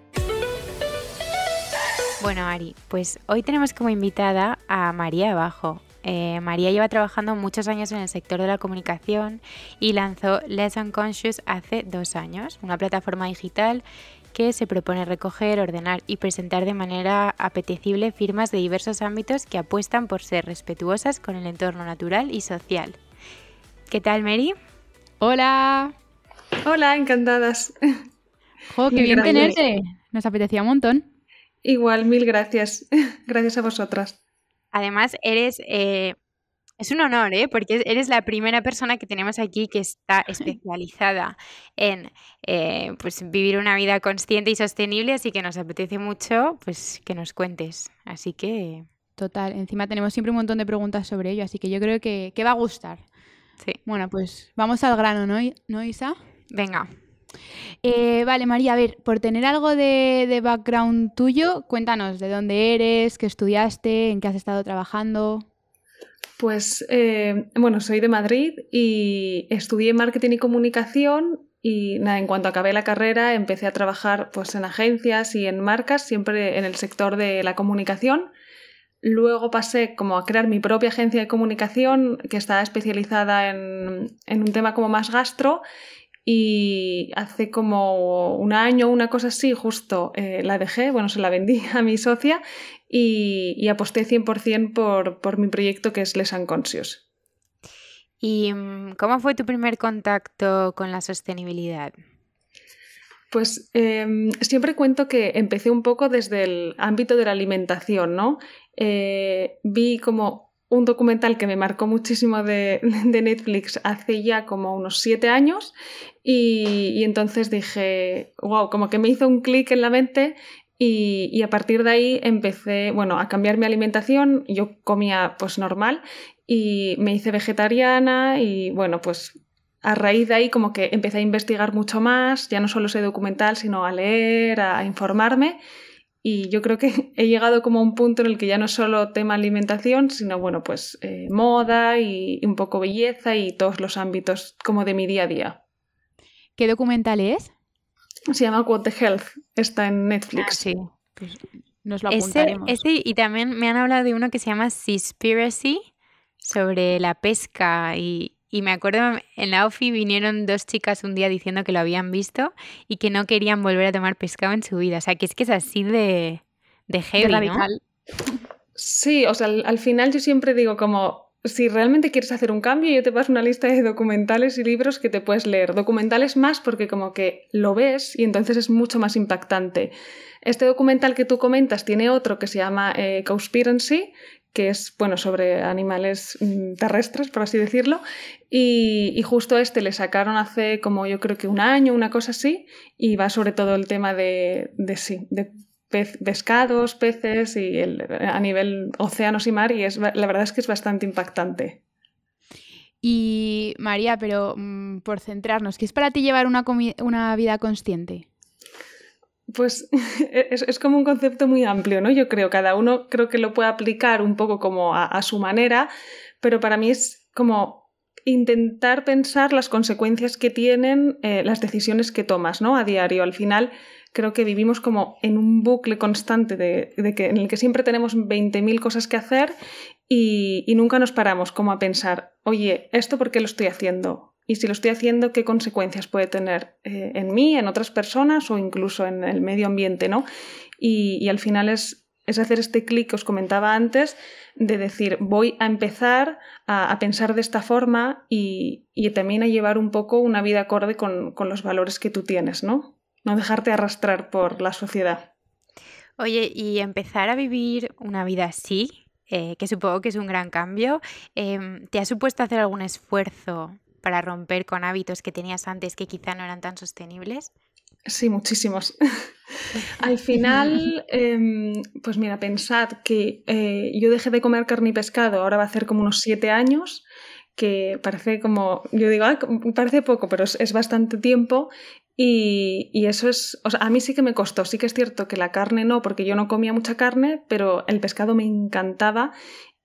[SPEAKER 1] Bueno, Ari, pues hoy tenemos como invitada a María Abajo. Eh, María lleva trabajando muchos años en el sector de la comunicación y lanzó Less Unconscious hace dos años, una plataforma digital que se propone recoger, ordenar y presentar de manera apetecible firmas de diversos ámbitos que apuestan por ser respetuosas con el entorno natural y social. ¿Qué tal, Mary?
[SPEAKER 2] Hola.
[SPEAKER 3] Hola, encantadas.
[SPEAKER 2] Jo, qué
[SPEAKER 3] Mil
[SPEAKER 2] bien
[SPEAKER 3] gracias.
[SPEAKER 2] tenerte. Nos apetecía un montón.
[SPEAKER 3] Igual, mil gracias. Gracias a vosotras.
[SPEAKER 1] Además, eres... eh, es un honor, ¿eh? Porque eres la primera persona que tenemos aquí que está especializada en eh, pues, vivir una vida consciente y sostenible, así que nos apetece mucho pues, que nos cuentes. Así que,
[SPEAKER 2] Total. Encima tenemos siempre un montón de preguntas sobre ello, así que yo creo que, que va a gustar.
[SPEAKER 1] sí.
[SPEAKER 2] Bueno, pues vamos al grano, ¿no, ¿no Isa?
[SPEAKER 1] Venga,
[SPEAKER 2] Eh, vale, María, a ver, por tener algo de, de background tuyo, cuéntanos de dónde eres, qué estudiaste, en qué has estado trabajando.
[SPEAKER 3] Pues eh, bueno, soy de Madrid y estudié marketing y comunicación y nada, en cuanto acabé la carrera empecé a trabajar pues en agencias y en marcas, siempre en el sector de la comunicación. Luego pasé como a crear mi propia agencia de comunicación que está especializada en, en un tema como más gastro y hace como un año, una cosa así, justo eh, la dejé, bueno, se la vendí a mi socia y, y aposté 100% por, por mi proyecto que es Les Unconscious.
[SPEAKER 1] ¿y mm, cómo fue tu primer contacto con la sostenibilidad?
[SPEAKER 3] Pues eh, siempre cuento que empecé un poco desde el ámbito de la alimentación, ¿no? Eh, vi como un documental que me marcó muchísimo de, de Netflix hace ya como unos siete años y, y entonces dije, wow, como que me hizo un clic en la mente y, y, a partir de ahí empecé, bueno, a cambiar mi alimentación. Yo comía pues normal y me hice vegetariana y bueno, pues a raíz de ahí como que empecé a investigar mucho más, ya no solo sé documental, sino a leer, a, informarme. Y yo creo que he llegado como a un punto en el que ya no es solo tema alimentación, sino bueno, pues eh, moda y un poco belleza y todos los ámbitos como de mi día a día.
[SPEAKER 2] ¿Qué documental es?
[SPEAKER 3] Se llama What the Health, está en Netflix.
[SPEAKER 1] Ah, sí.
[SPEAKER 2] Pues nos lo apuntaremos.
[SPEAKER 1] ese y también me han hablado de uno que se llama Seaspiracy sobre la pesca y, y me acuerdo en la OFI vinieron dos chicas un día diciendo que lo habían visto y que no querían volver a tomar pescado en su vida. O sea, que es que es así de, de heavy,
[SPEAKER 2] de
[SPEAKER 1] ¿no?
[SPEAKER 2] radical.
[SPEAKER 3] Sí, o sea, al, al, final yo siempre digo como, si realmente quieres hacer un cambio, yo te paso una lista de documentales y libros que te puedes leer. Documentales más porque como que lo ves y entonces es mucho más impactante. Este documental que tú comentas tiene otro que se llama eh, Cowspiracy, que es, bueno, sobre animales mm, terrestres, por así decirlo, y, y, justo este le sacaron hace como yo creo que un año, una cosa así, y va sobre todo el tema de, de sí, de pez, pescados, peces y el, a nivel océanos y mar, y es, la verdad es que es bastante impactante.
[SPEAKER 2] Y María, pero mmm, por centrarnos, ¿qué es para ti llevar una, una vida consciente?
[SPEAKER 3] Pues es, es, como un concepto muy amplio, ¿no? Yo creo, cada uno creo que lo puede aplicar un poco como a, a, su manera, pero para mí es como intentar pensar las consecuencias que tienen eh, las decisiones que tomas, ¿no? A diario. Al final creo que vivimos como en un bucle constante de, de que, en el que siempre tenemos 20.000 cosas que hacer y, y nunca nos paramos como a pensar, oye, ¿esto por qué lo estoy haciendo? y si lo estoy haciendo, qué consecuencias puede tener eh, en mí, en otras personas o incluso en el medio ambiente, ¿no? Y, al final es, es hacer este clic que os comentaba antes de decir, voy a empezar a, pensar de esta forma y, también a llevar un poco una vida acorde con, con los valores que tú tienes, ¿no? No dejarte arrastrar por la sociedad.
[SPEAKER 1] Oye, y empezar a vivir una vida así, eh, que supongo que es un gran cambio. Em, ¿Te ha supuesto hacer algún esfuerzo para romper con hábitos que tenías antes que quizá no eran tan sostenibles?
[SPEAKER 3] Sí, muchísimos. Al final, em, pues mira, pensad que eh, yo dejé de comer carne y pescado, ahora va a hacer como unos siete años, que parece como, yo digo, ah, parece poco, pero es, bastante tiempo y, eso es, a mí sí que me costó, sí que es cierto que la carne no, porque yo no comía mucha carne, pero el pescado me encantaba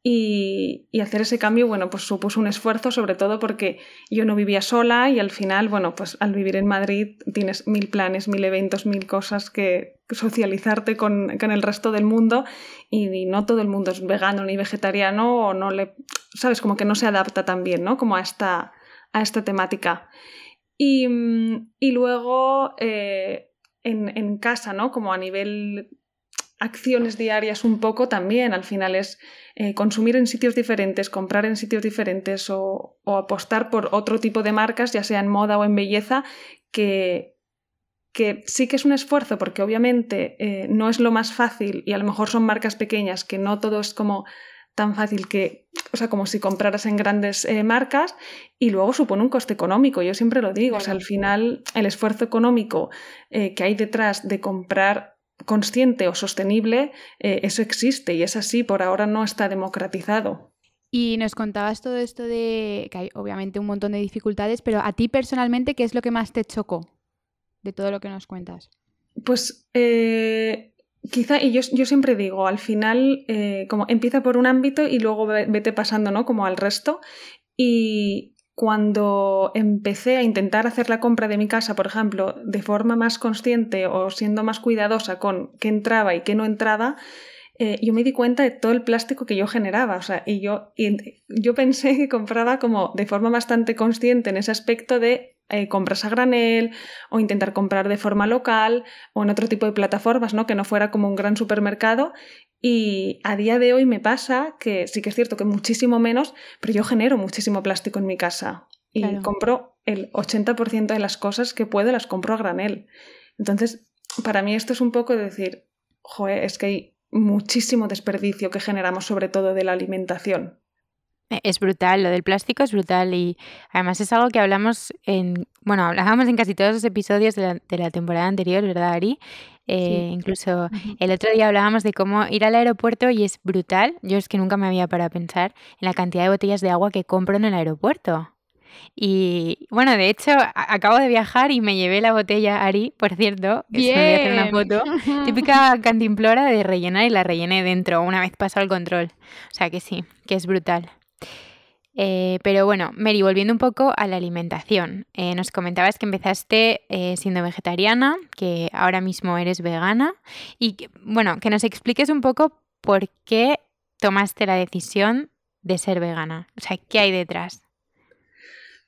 [SPEAKER 3] y, hacer ese cambio, bueno, pues supuso un esfuerzo, sobre todo porque yo no vivía sola y al final, bueno, pues al vivir en Madrid tienes mil planes, mil eventos, mil cosas que socializarte con, el resto del mundo y, no todo el mundo es vegano ni vegetariano o no le, sabes, como que no se adapta tan bien, ¿no? Como a esta, a esta temática. Y, luego eh, en, casa, ¿no? Como a nivel acciones diarias un poco también, al final es eh, consumir en sitios diferentes, comprar en sitios diferentes o, apostar por otro tipo de marcas, ya sea en moda o en belleza, que, que sí que es un esfuerzo porque obviamente eh, no es lo más fácil y a lo mejor son marcas pequeñas que no todo es como tan fácil que, o sea, como si compraras en grandes eh, marcas y luego supone un coste económico. Yo siempre lo digo, o sea, al final el esfuerzo económico eh, que hay detrás de comprar consciente o sostenible, eh, eso existe y es así, por ahora no está democratizado.
[SPEAKER 2] Y nos contabas todo esto de que hay obviamente un montón de dificultades, pero a ti personalmente, ¿qué es lo que más te chocó de todo lo que nos cuentas?
[SPEAKER 3] Pues Quizá, y yo, yo, siempre digo, al final, eh, como empieza por un ámbito y luego vete pasando, ¿no? Como al resto. Y cuando empecé a intentar hacer la compra de mi casa, por ejemplo, de forma más consciente o siendo más cuidadosa con qué entraba y qué no entraba, eh, yo me di cuenta de todo el plástico que yo generaba. O sea, y yo, y yo pensé que compraba como de forma bastante consciente en ese aspecto de eh, compras a granel o intentar comprar de forma local o en otro tipo de plataformas, ¿no? Que no fuera como un gran supermercado. Y a día de hoy me pasa que sí que es cierto que muchísimo menos, pero yo genero muchísimo plástico en mi casa y compro el 80% de las cosas que puedo, las compro a granel. Entonces, para mí esto es un poco decir, joder, es que hay muchísimo desperdicio que generamos sobre todo de la alimentación.
[SPEAKER 1] E, es brutal, lo del plástico es brutal y además es algo que hablamos en, bueno, hablábamos en casi todos los episodios de la, temporada anterior, ¿verdad, Ari? Eh, incluso el otro día hablábamos de cómo ir al aeropuerto y es brutal. Yo es que nunca me había para pensar en la cantidad de botellas de agua que compro en el aeropuerto. Y bueno, de hecho, acabo de viajar y me llevé la botella Ari, por cierto, que
[SPEAKER 2] Bien.
[SPEAKER 1] voy a hacer una foto. Típica cantimplora de rellenar y la rellené dentro una vez pasó el control. O sea que sí, que es brutal. Eh, pero bueno, Mary, volviendo un poco a la alimentación. Eh, nos comentabas que empezaste eh, siendo vegetariana, que ahora mismo eres vegana y bueno, que nos expliques un poco por qué tomaste la decisión de ser vegana. O sea, ¿qué hay detrás?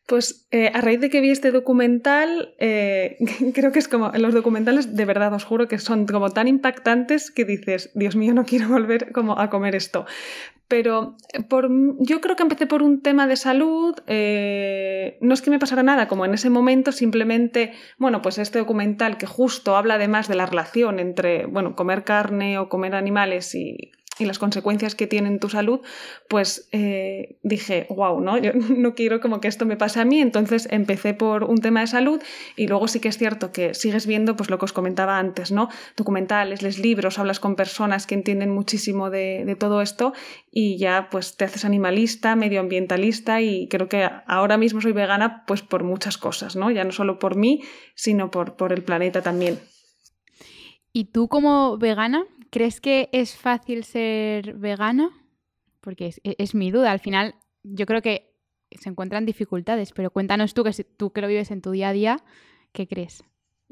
[SPEAKER 3] Pues eh, a raíz de que vi este documental, eh, creo que es como los documentales de verdad os juro que son como tan impactantes que dices, Dios mío, no quiero volver como a comer esto. Pero eh, por, yo creo que empecé por un tema de salud. no es que me pasara nada, como en ese momento simplemente, bueno, pues este documental que justo habla además de la relación entre, bueno, comer carne o comer animales y y las consecuencias que tiene en tu salud, pues eh, dije, wow, ¿no? Yo no quiero como que esto me pase a mí, entonces empecé por un tema de salud y luego sí que es cierto que sigues viendo pues lo que os comentaba antes, ¿no? Documentales, les libros, hablas con personas que entienden muchísimo de, todo esto y ya pues te haces animalista, medioambientalista y creo que ahora mismo soy vegana pues por muchas cosas, ¿no? Ya no solo por mí, sino por, por el planeta también.
[SPEAKER 2] ¿Y tú como vegana, ¿Crees que es fácil ser vegana? Porque es, mi duda. Al final, yo creo que se encuentran dificultades, pero cuéntanos tú, que tú que lo vives en tu día a día, ¿qué crees?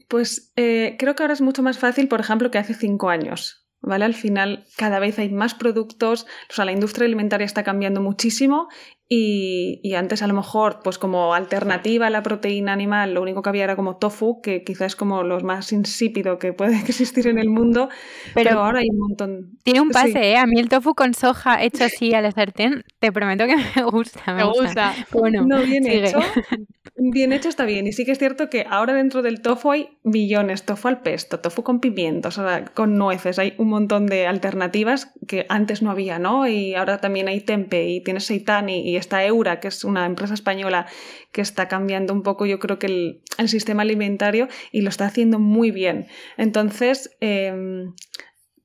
[SPEAKER 3] Pues eh, creo que ahora es mucho más fácil, por ejemplo, que hace cinco años. ¿Vale? Al final cada vez hay más productos, o sea, la industria alimentaria está cambiando muchísimo Y, antes a lo mejor, pues como alternativa a la proteína animal, lo único que había era como tofu, que quizás es como lo más insípido que puede existir en el mundo, pero, ahora hay un montón.
[SPEAKER 1] Tiene un pase, ¿eh? A mí el tofu con soja hecho así a la sartén, te prometo que me gusta. Me, gusta.
[SPEAKER 3] Bueno, no bien hecho. Bien hecho está bien. Y sí que es cierto que ahora dentro del tofu hay millones. Tofu al pesto, tofu con pimientos, con nueces. Hay un montón de alternativas que antes no había, ¿no? Y ahora también hay tempe y tienes seitan y esta Eura, que es una empresa española que está cambiando un poco, yo creo que el, sistema alimentario y lo está haciendo muy bien. Entonces, em,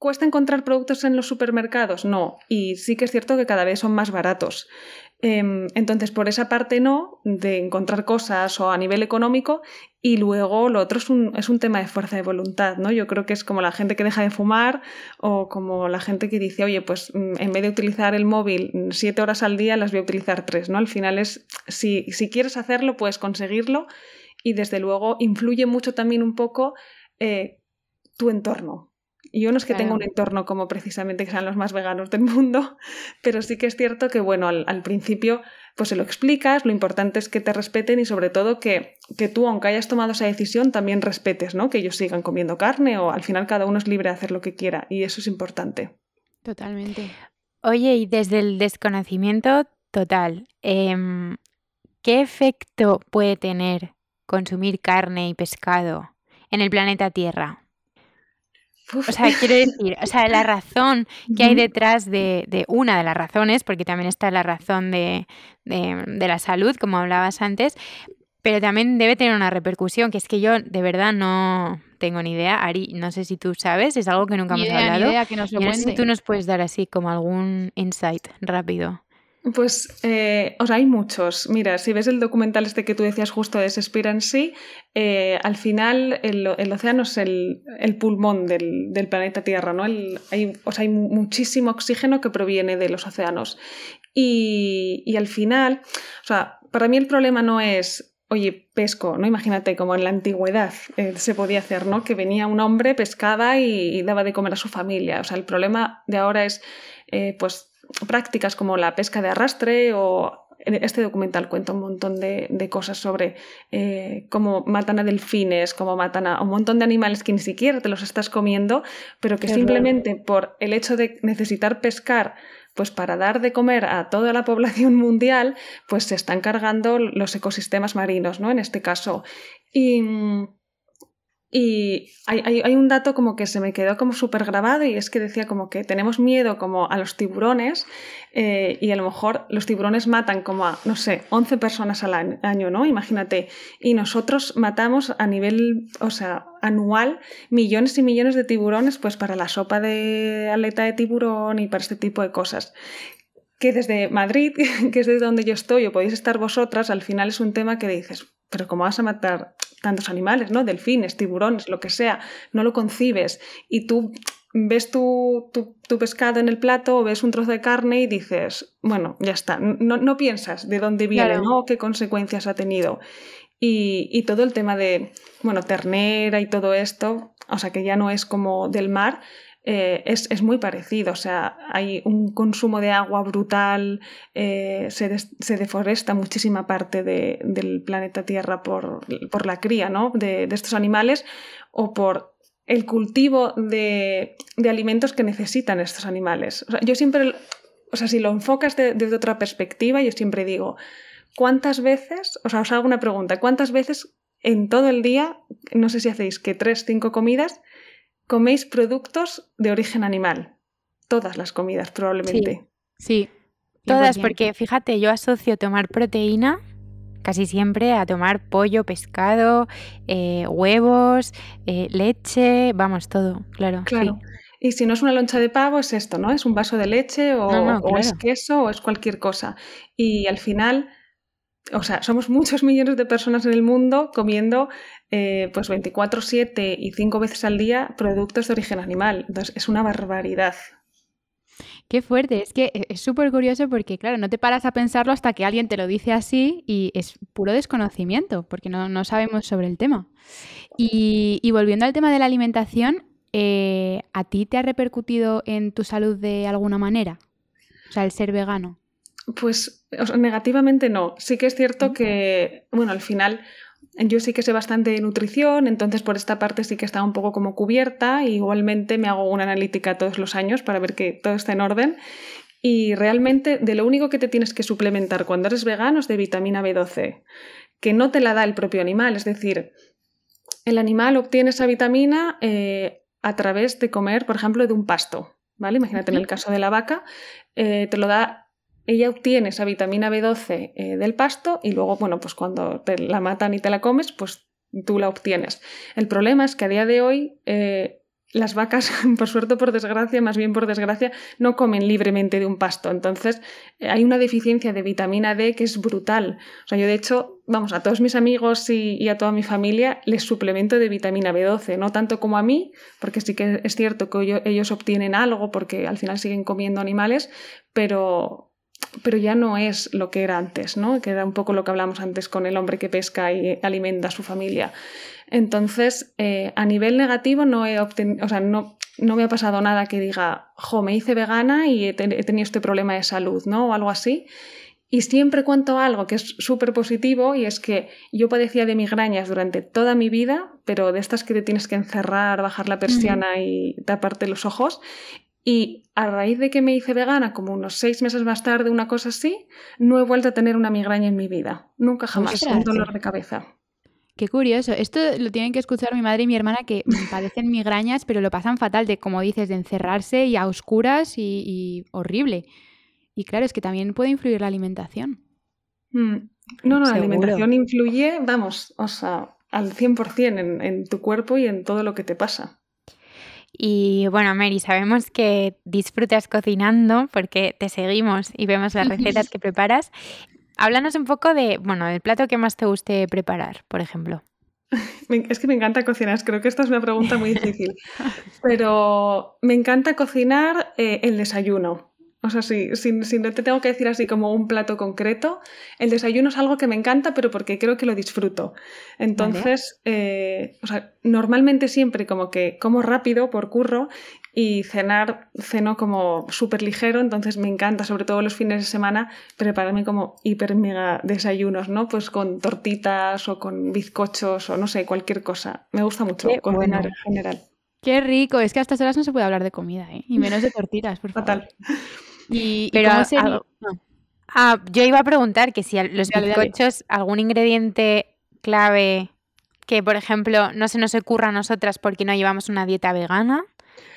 [SPEAKER 3] ¿Cuesta encontrar productos en los supermercados? No, y sí que es cierto que cada vez son más baratos. Em, entonces, por esa parte no, de encontrar cosas o a nivel económico, y luego lo otro es un, es un, tema de fuerza de voluntad, ¿no? Yo creo que es como la gente que deja de fumar o como la gente que dice, oye, pues mm, en vez de utilizar el móvil siete horas al día, las voy a utilizar tres, ¿no? Al final es, si, si quieres hacerlo, puedes conseguirlo y desde luego influye mucho también un poco eh, tu entorno, yo no es que tenga un entorno como precisamente que sean los más veganos del mundo, pero sí que es cierto que, bueno, al, principio pues se lo explicas, lo importante es que te respeten y sobre todo que, que, tú, aunque hayas tomado esa decisión, también respetes, ¿no? Que ellos sigan comiendo carne o al final cada uno es libre de hacer lo que quiera y eso es importante.
[SPEAKER 2] Totalmente.
[SPEAKER 1] Oye, y desde el desconocimiento total, em, ¿qué efecto puede tener consumir carne y pescado en el planeta Tierra? O sea, quiero decir, o sea, la razón que hay detrás de, una de las razones, porque también está la razón de, la salud, como hablabas antes, pero también debe tener una repercusión, que es que yo de verdad no tengo ni idea. Ari, no sé si tú sabes, es algo que nunca hemos hablado.
[SPEAKER 2] Ni idea, que nos lo
[SPEAKER 1] no sé si tú nos puedes dar así como algún insight rápido.
[SPEAKER 3] Pues, eh, o sea, hay muchos. Mira, si ves el documental este que tú decías justo de Sespirancy, eh, al final el, océano es el, pulmón del, planeta Tierra, ¿no? hay, o sea, hay muchísimo oxígeno que proviene de los océanos. Y, al final, o sea, para mí el problema no es, oye, pesco, ¿no? Imagínate como en la antigüedad eh, se podía hacer, ¿no? Que venía un hombre, pescaba y, daba de comer a su familia. O sea, el problema de ahora es, pues, prácticas como la pesca de arrastre o este documental cuenta un montón de, cosas sobre eh, cómo matan a delfines, cómo matan a un montón de animales que ni siquiera te los estás comiendo, pero que simplemente por el hecho de necesitar pescar pues para dar de comer a toda la población mundial, pues se están cargando los ecosistemas marinos, ¿no? En este caso. Y, y hay, un dato como que se me quedó como súper grabado y es que decía como que tenemos miedo como a los tiburones eh, y a lo mejor los tiburones matan como a, no sé, 11 personas al año, ¿no? Imagínate. Y nosotros matamos a nivel, o sea, anual millones y millones de tiburones pues para la sopa de aleta de tiburón y para este tipo de cosas que desde Madrid, que es de donde yo estoy, o podéis estar vosotras, al final es un tema que dices, pero ¿cómo vas a matar tantos animales, ¿no? Delfines, tiburones, lo que sea, no lo concibes y tú ves tu, tu, pescado en el plato o ves un trozo de carne y dices, bueno, ya está, no, no piensas de dónde viene, ¿no? ¿Qué consecuencias ha tenido? Y, y, todo el tema de, bueno, ternera y todo esto, o sea, que ya no es como del mar, eh, es, muy parecido. O sea, hay un consumo de agua brutal, eh, se, deforesta muchísima parte del planeta Tierra por, la cría ¿no? de, estos animales o por el cultivo de, alimentos que necesitan estos animales. Yo siempre, o sea, si lo enfocas desde otra perspectiva, yo siempre digo, ¿cuántas veces, o sea, os hago una pregunta, ¿cuántas veces en todo el día, no sé si hacéis que tres, cinco comidas, coméis productos de origen animal. Todas las comidas, probablemente.
[SPEAKER 1] Sí, todas, porque fíjate, yo asocio tomar proteína casi siempre a tomar pollo, pescado, eh, huevos, eh, leche, vamos, todo, claro.
[SPEAKER 3] Claro. Y si no es una loncha de pavo, es esto, ¿no? Es un vaso de leche o, o es queso o es cualquier cosa. Y al final o sea, somos muchos millones de personas en el mundo comiendo eh, pues 24/7 y 5 veces al día productos de origen animal. Entonces, es una barbaridad.
[SPEAKER 2] Qué fuerte, es que es súper curioso porque, claro, no te paras a pensarlo hasta que alguien te lo dice así y es puro desconocimiento porque no, sabemos sobre el tema. Y, volviendo al tema de la alimentación, eh, ¿a ti te ha repercutido en tu salud de alguna manera? O sea, el ser vegano.
[SPEAKER 3] Pues negativamente no. Sí que es cierto que, bueno, al final yo sí que sé bastante de nutrición, entonces por esta parte sí que está un poco como cubierta. igualmente me hago una analítica todos los años para ver que todo está en orden. Y realmente de lo único que te tienes que suplementar cuando eres vegano es de vitamina B12, que no te la da el propio animal. Es decir, el animal obtiene esa vitamina eh, a través de comer, por ejemplo, de un pasto. ¿vale? Imagínate en el caso de la vaca, eh, te lo da ella obtiene esa vitamina B12 eh, del pasto y luego, bueno, pues cuando te la matan y te la comes, pues tú la obtienes. El problema es que a día de hoy eh, las vacas, por suerte o por desgracia, más bien por desgracia, no comen libremente de un pasto. Entonces eh, hay una deficiencia de vitamina D que es brutal. O sea, yo de hecho, vamos, a todos mis amigos y, a toda mi familia les suplemento de vitamina B12, no tanto como a mí, porque sí que es cierto que ellos obtienen algo porque al final siguen comiendo animales, pero pero ya no es lo que era antes, ¿no? Que era un poco lo que hablamos antes con el hombre que pesca y alimenta a su familia. Entonces, eh, a nivel negativo no he obtenido, o sea, no, no me ha pasado nada que diga, jo, me hice vegana y he, tenido este problema de salud, ¿no? O algo así. Y siempre cuento algo que es súper positivo y es que yo padecía de migrañas durante toda mi vida, pero de estas que te tienes que encerrar, bajar la persiana y taparte los ojos. Y a raíz de que me hice vegana, como unos seis meses más tarde, una cosa así, no he vuelto a tener una migraña en mi vida. Nunca jamás. Un dolor de cabeza.
[SPEAKER 2] Qué curioso. Esto lo tienen que escuchar mi madre y mi hermana que padecen migrañas, pero lo pasan fatal, de como dices, de encerrarse y a oscuras y, horrible. Y claro, es que también puede influir la alimentación.
[SPEAKER 3] Mm. No, no, la alimentación influye, vamos, o sea, al 100% en, en tu cuerpo y en todo lo que te pasa.
[SPEAKER 1] Y bueno, Mary, sabemos que disfrutas cocinando porque te seguimos y vemos las recetas que preparas. Háblanos un poco de, bueno, del plato que más te guste preparar, por ejemplo.
[SPEAKER 3] Es que me encanta cocinar, creo que esta es una pregunta muy difícil, pero me encanta cocinar eh, el desayuno. O sea, si, no te tengo que decir así como un plato concreto, el desayuno es algo que me encanta, pero porque creo que lo disfruto. Entonces, eh, o sea, normalmente siempre como que como rápido por curro y cenar, ceno como súper ligero, entonces me encanta, sobre todo los fines de semana, prepararme como hiper mega desayunos, ¿no? Pues con tortitas o con bizcochos o no sé, cualquier cosa. Me gusta mucho cocinar en general.
[SPEAKER 2] Qué rico, es que a estas horas no se puede hablar de comida, ¿eh? Y menos de tortitas, por favor. Total.
[SPEAKER 1] Y, Pero ah, yo iba a preguntar que si los bizcochos, algún ingrediente clave que, por ejemplo, no se nos ocurra a nosotras porque no llevamos una dieta vegana.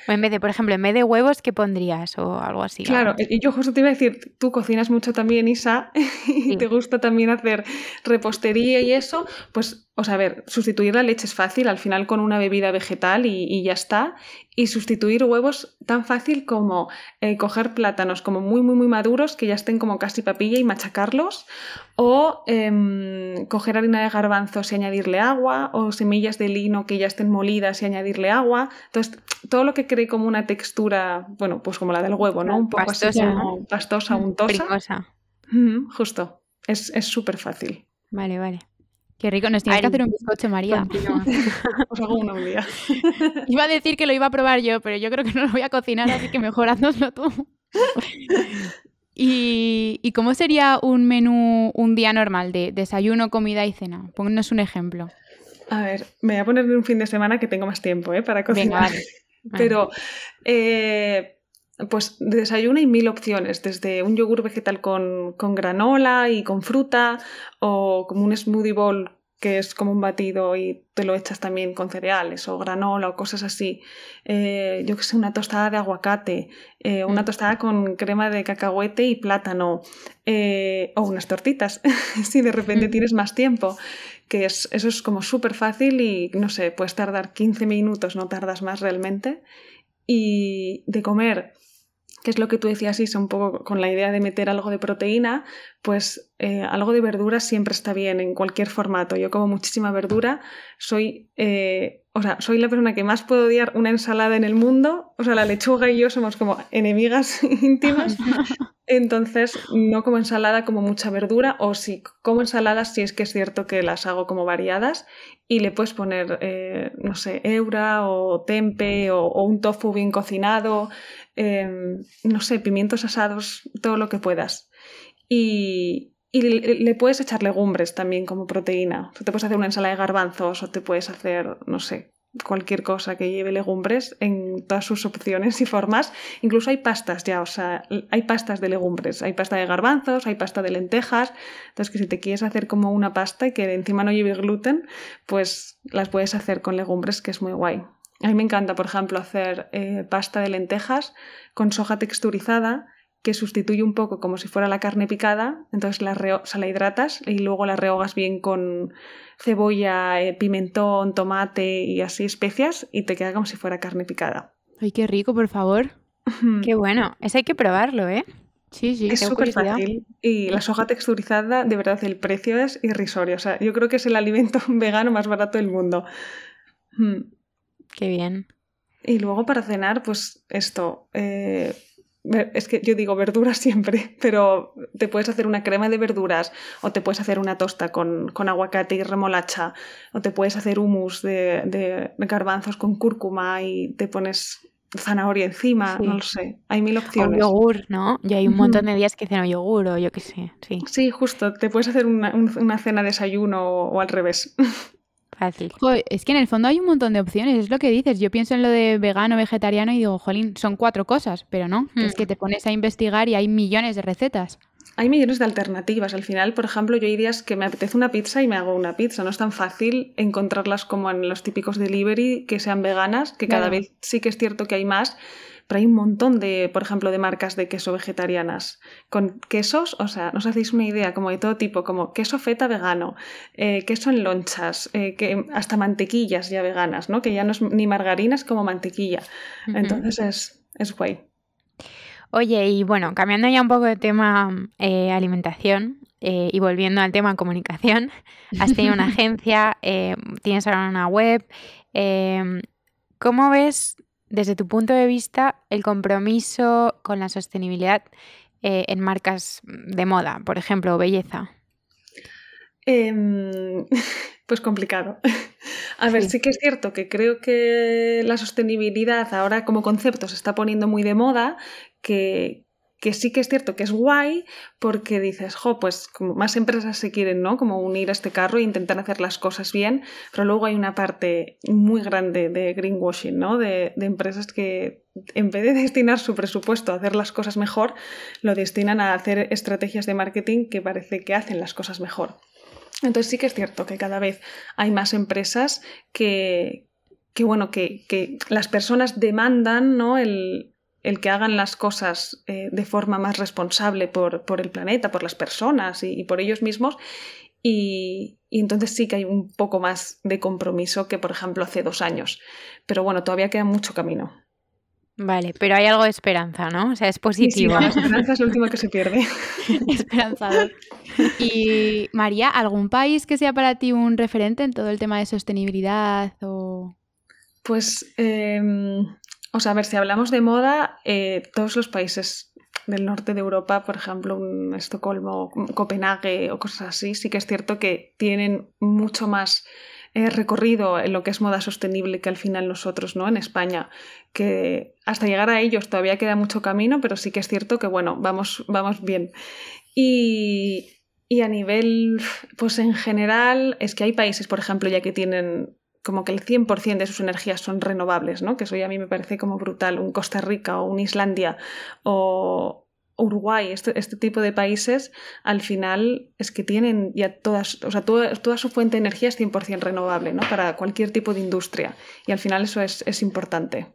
[SPEAKER 1] O en vez de, por ejemplo, en vez de huevos, ¿qué pondrías? O algo así.
[SPEAKER 3] Claro, y yo justo te iba a decir, tú cocinas mucho también, Isa, y te gusta también hacer repostería y eso, pues, o sea, a ver, sustituir la leche es fácil, al final con una bebida vegetal y ya está. Y sustituir huevos tan fácil como eh, coger plátanos como muy muy muy maduros que ya estén como casi papilla y machacarlos. O em, coger harina de garbanzos y añadirle agua o semillas de lino que ya estén molidas y añadirle agua. Entonces todo lo que cree como una textura bueno pues como la del huevo no un poco pastosa, así como pastosa untosa. Justo. Es súper fácil.
[SPEAKER 1] Vale vale
[SPEAKER 2] Qué rico, nos tienes que hacer un bizcocho, María.
[SPEAKER 3] Os hago uno un día.
[SPEAKER 2] iba a decir que lo iba a probar yo, pero yo creo que no lo voy a cocinar, así que mejor haznoslo tú. ¿Y, cómo sería un menú un día normal de desayuno, comida y cena? Pónganos un ejemplo.
[SPEAKER 3] A ver, me voy a poner un fin de semana que tengo más tiempo ¿eh? para cocinar. Venga, vale. Pero eh, pues de desayuno hay mil opciones, desde un yogur vegetal con, granola y con fruta, o como un smoothie bowl que es como un batido y te lo echas también con cereales o granola o cosas así. Eh, yo que sé, una tostada de aguacate, eh, una mm. tostada con crema de cacahuete y plátano, eh, o unas tortitas, si de repente tienes más tiempo. Que es, eso es como súper fácil y no sé, puedes tardar 15 minutos, no tardas más realmente. Y de comer que es lo que tú decías, Isa, un poco con la idea de meter algo de proteína, pues eh, algo de verdura siempre está bien en cualquier formato. Yo como muchísima verdura, soy, eh, o sea, soy la persona que más puede odiar una ensalada en el mundo. O sea, la lechuga y yo somos como enemigas íntimas. Entonces, no como ensalada, como mucha verdura, o si como ensaladas, sí es que es cierto que las hago como variadas y le puedes poner, eh, no sé, eura o tempe o, un tofu bien cocinado, em, no sé, pimientos asados, todo lo que puedas. y, le, puedes echar legumbres también como proteína. O te puedes hacer una ensalada de garbanzos o te puedes hacer, no sé, cualquier cosa que lleve legumbres en todas sus opciones y formas. Incluso hay pastas ya, o sea, hay pastas de legumbres, hay pasta de garbanzos, hay pasta de lentejas. Entonces, que si te quieres hacer como una pasta y que encima no lleve gluten, pues las puedes hacer con legumbres, que es muy guay. A mí me encanta, por ejemplo, hacer eh, pasta de lentejas con soja texturizada que sustituye un poco como si fuera la carne picada, entonces la, la hidratas y luego la rehogas bien con cebolla, eh, pimentón, tomate y así especias y te queda como si fuera carne picada.
[SPEAKER 2] Ay, qué rico, por favor.
[SPEAKER 1] qué bueno, eso hay que probarlo, ¿eh?
[SPEAKER 2] Sí, sí.
[SPEAKER 3] Es súper fácil. Y la soja texturizada, de verdad, el precio es irrisorio. O sea, yo creo que es el alimento vegano más barato del mundo.
[SPEAKER 1] Qué bien.
[SPEAKER 3] Y luego para cenar, pues esto, eh, es que yo digo verduras siempre, pero te puedes hacer una crema de verduras o te puedes hacer una tosta con, aguacate y remolacha o te puedes hacer hummus de, garbanzos con cúrcuma y te pones zanahoria encima, no lo sé, hay mil opciones.
[SPEAKER 1] O yogur, ¿no? Y hay un montón de días que ceno yogur o yo qué sé, sí.
[SPEAKER 3] Sí, justo, te puedes hacer una, una cena de desayuno o al revés.
[SPEAKER 1] Fácil.
[SPEAKER 2] es que en el fondo hay un montón de opciones, es lo que dices. Yo pienso en lo de vegano, vegetariano y digo, jolín, son cuatro cosas, pero no, es hmm. que te pones a investigar y hay millones de recetas.
[SPEAKER 3] Hay millones de alternativas. Al final, por ejemplo, yo hay días que me apetece una pizza y me hago una pizza. No es tan fácil encontrarlas como en los típicos delivery que sean veganas, que cada vez sí que es cierto que hay más, pero hay un montón de, por ejemplo, de marcas de queso vegetarianas. Con quesos, o sea, no os hacéis una idea, como de todo tipo, como queso feta vegano, eh, queso en lonchas, eh, que, hasta mantequillas ya veganas, ¿no? Que ya no es ni margarinas como mantequilla. Entonces es, es guay.
[SPEAKER 1] Oye, y bueno, cambiando ya un poco de tema eh, alimentación y volviendo al tema comunicación, has tenido una agencia, tienes ahora una web. ¿Cómo ves desde tu punto de vista, el compromiso con la sostenibilidad eh, en marcas de moda, por ejemplo, belleza?
[SPEAKER 3] Em, pues complicado. A ver, sí que es cierto que creo que la sostenibilidad ahora como concepto se está poniendo muy de moda, que, que sí que es cierto que es guay porque dices, jo, pues como más empresas se quieren, ¿no? Como unir a este carro e intentar hacer las cosas bien, pero luego hay una parte muy grande de greenwashing, ¿no? De, de empresas que en vez de destinar su presupuesto a hacer las cosas mejor, lo destinan a hacer estrategias de marketing que parece que hacen las cosas mejor. Entonces sí que es cierto que cada vez hay más empresas que, que bueno, que, que las personas demandan ¿no? el, el que hagan las cosas eh, de forma más responsable por, el planeta, por las personas y, por ellos mismos. Y, entonces sí que hay un poco más de compromiso que, por ejemplo, hace dos años. Pero bueno, todavía queda mucho camino.
[SPEAKER 1] Vale, pero hay algo de esperanza, ¿no? O sea, es positivo.
[SPEAKER 3] la esperanza es lo último que se pierde.
[SPEAKER 2] Esperanzador. Y María, ¿algún país que sea para ti un referente en todo el tema de sostenibilidad o...?
[SPEAKER 3] Pues em, o sea, a ver, si hablamos de moda, eh, todos los países del norte de Europa, por ejemplo, Estocolmo, Copenhague o cosas así, sí que es cierto que tienen mucho más eh, recorrido en lo que es moda sostenible que al final nosotros, ¿no? En España, que hasta llegar a ellos todavía queda mucho camino, pero sí que es cierto que, bueno, vamos, vamos bien. Y, y a nivel, pues en general, es que hay países, por ejemplo, ya que tienen como que el 100% de sus energías son renovables, ¿no? Que eso ya a mí me parece como brutal. Un Costa Rica o un Islandia o Uruguay, este, este tipo de países, al final es que tienen ya todas, o sea, toda, su fuente de energía es 100% renovable, ¿no? Para cualquier tipo de industria. Y al final eso es, es importante.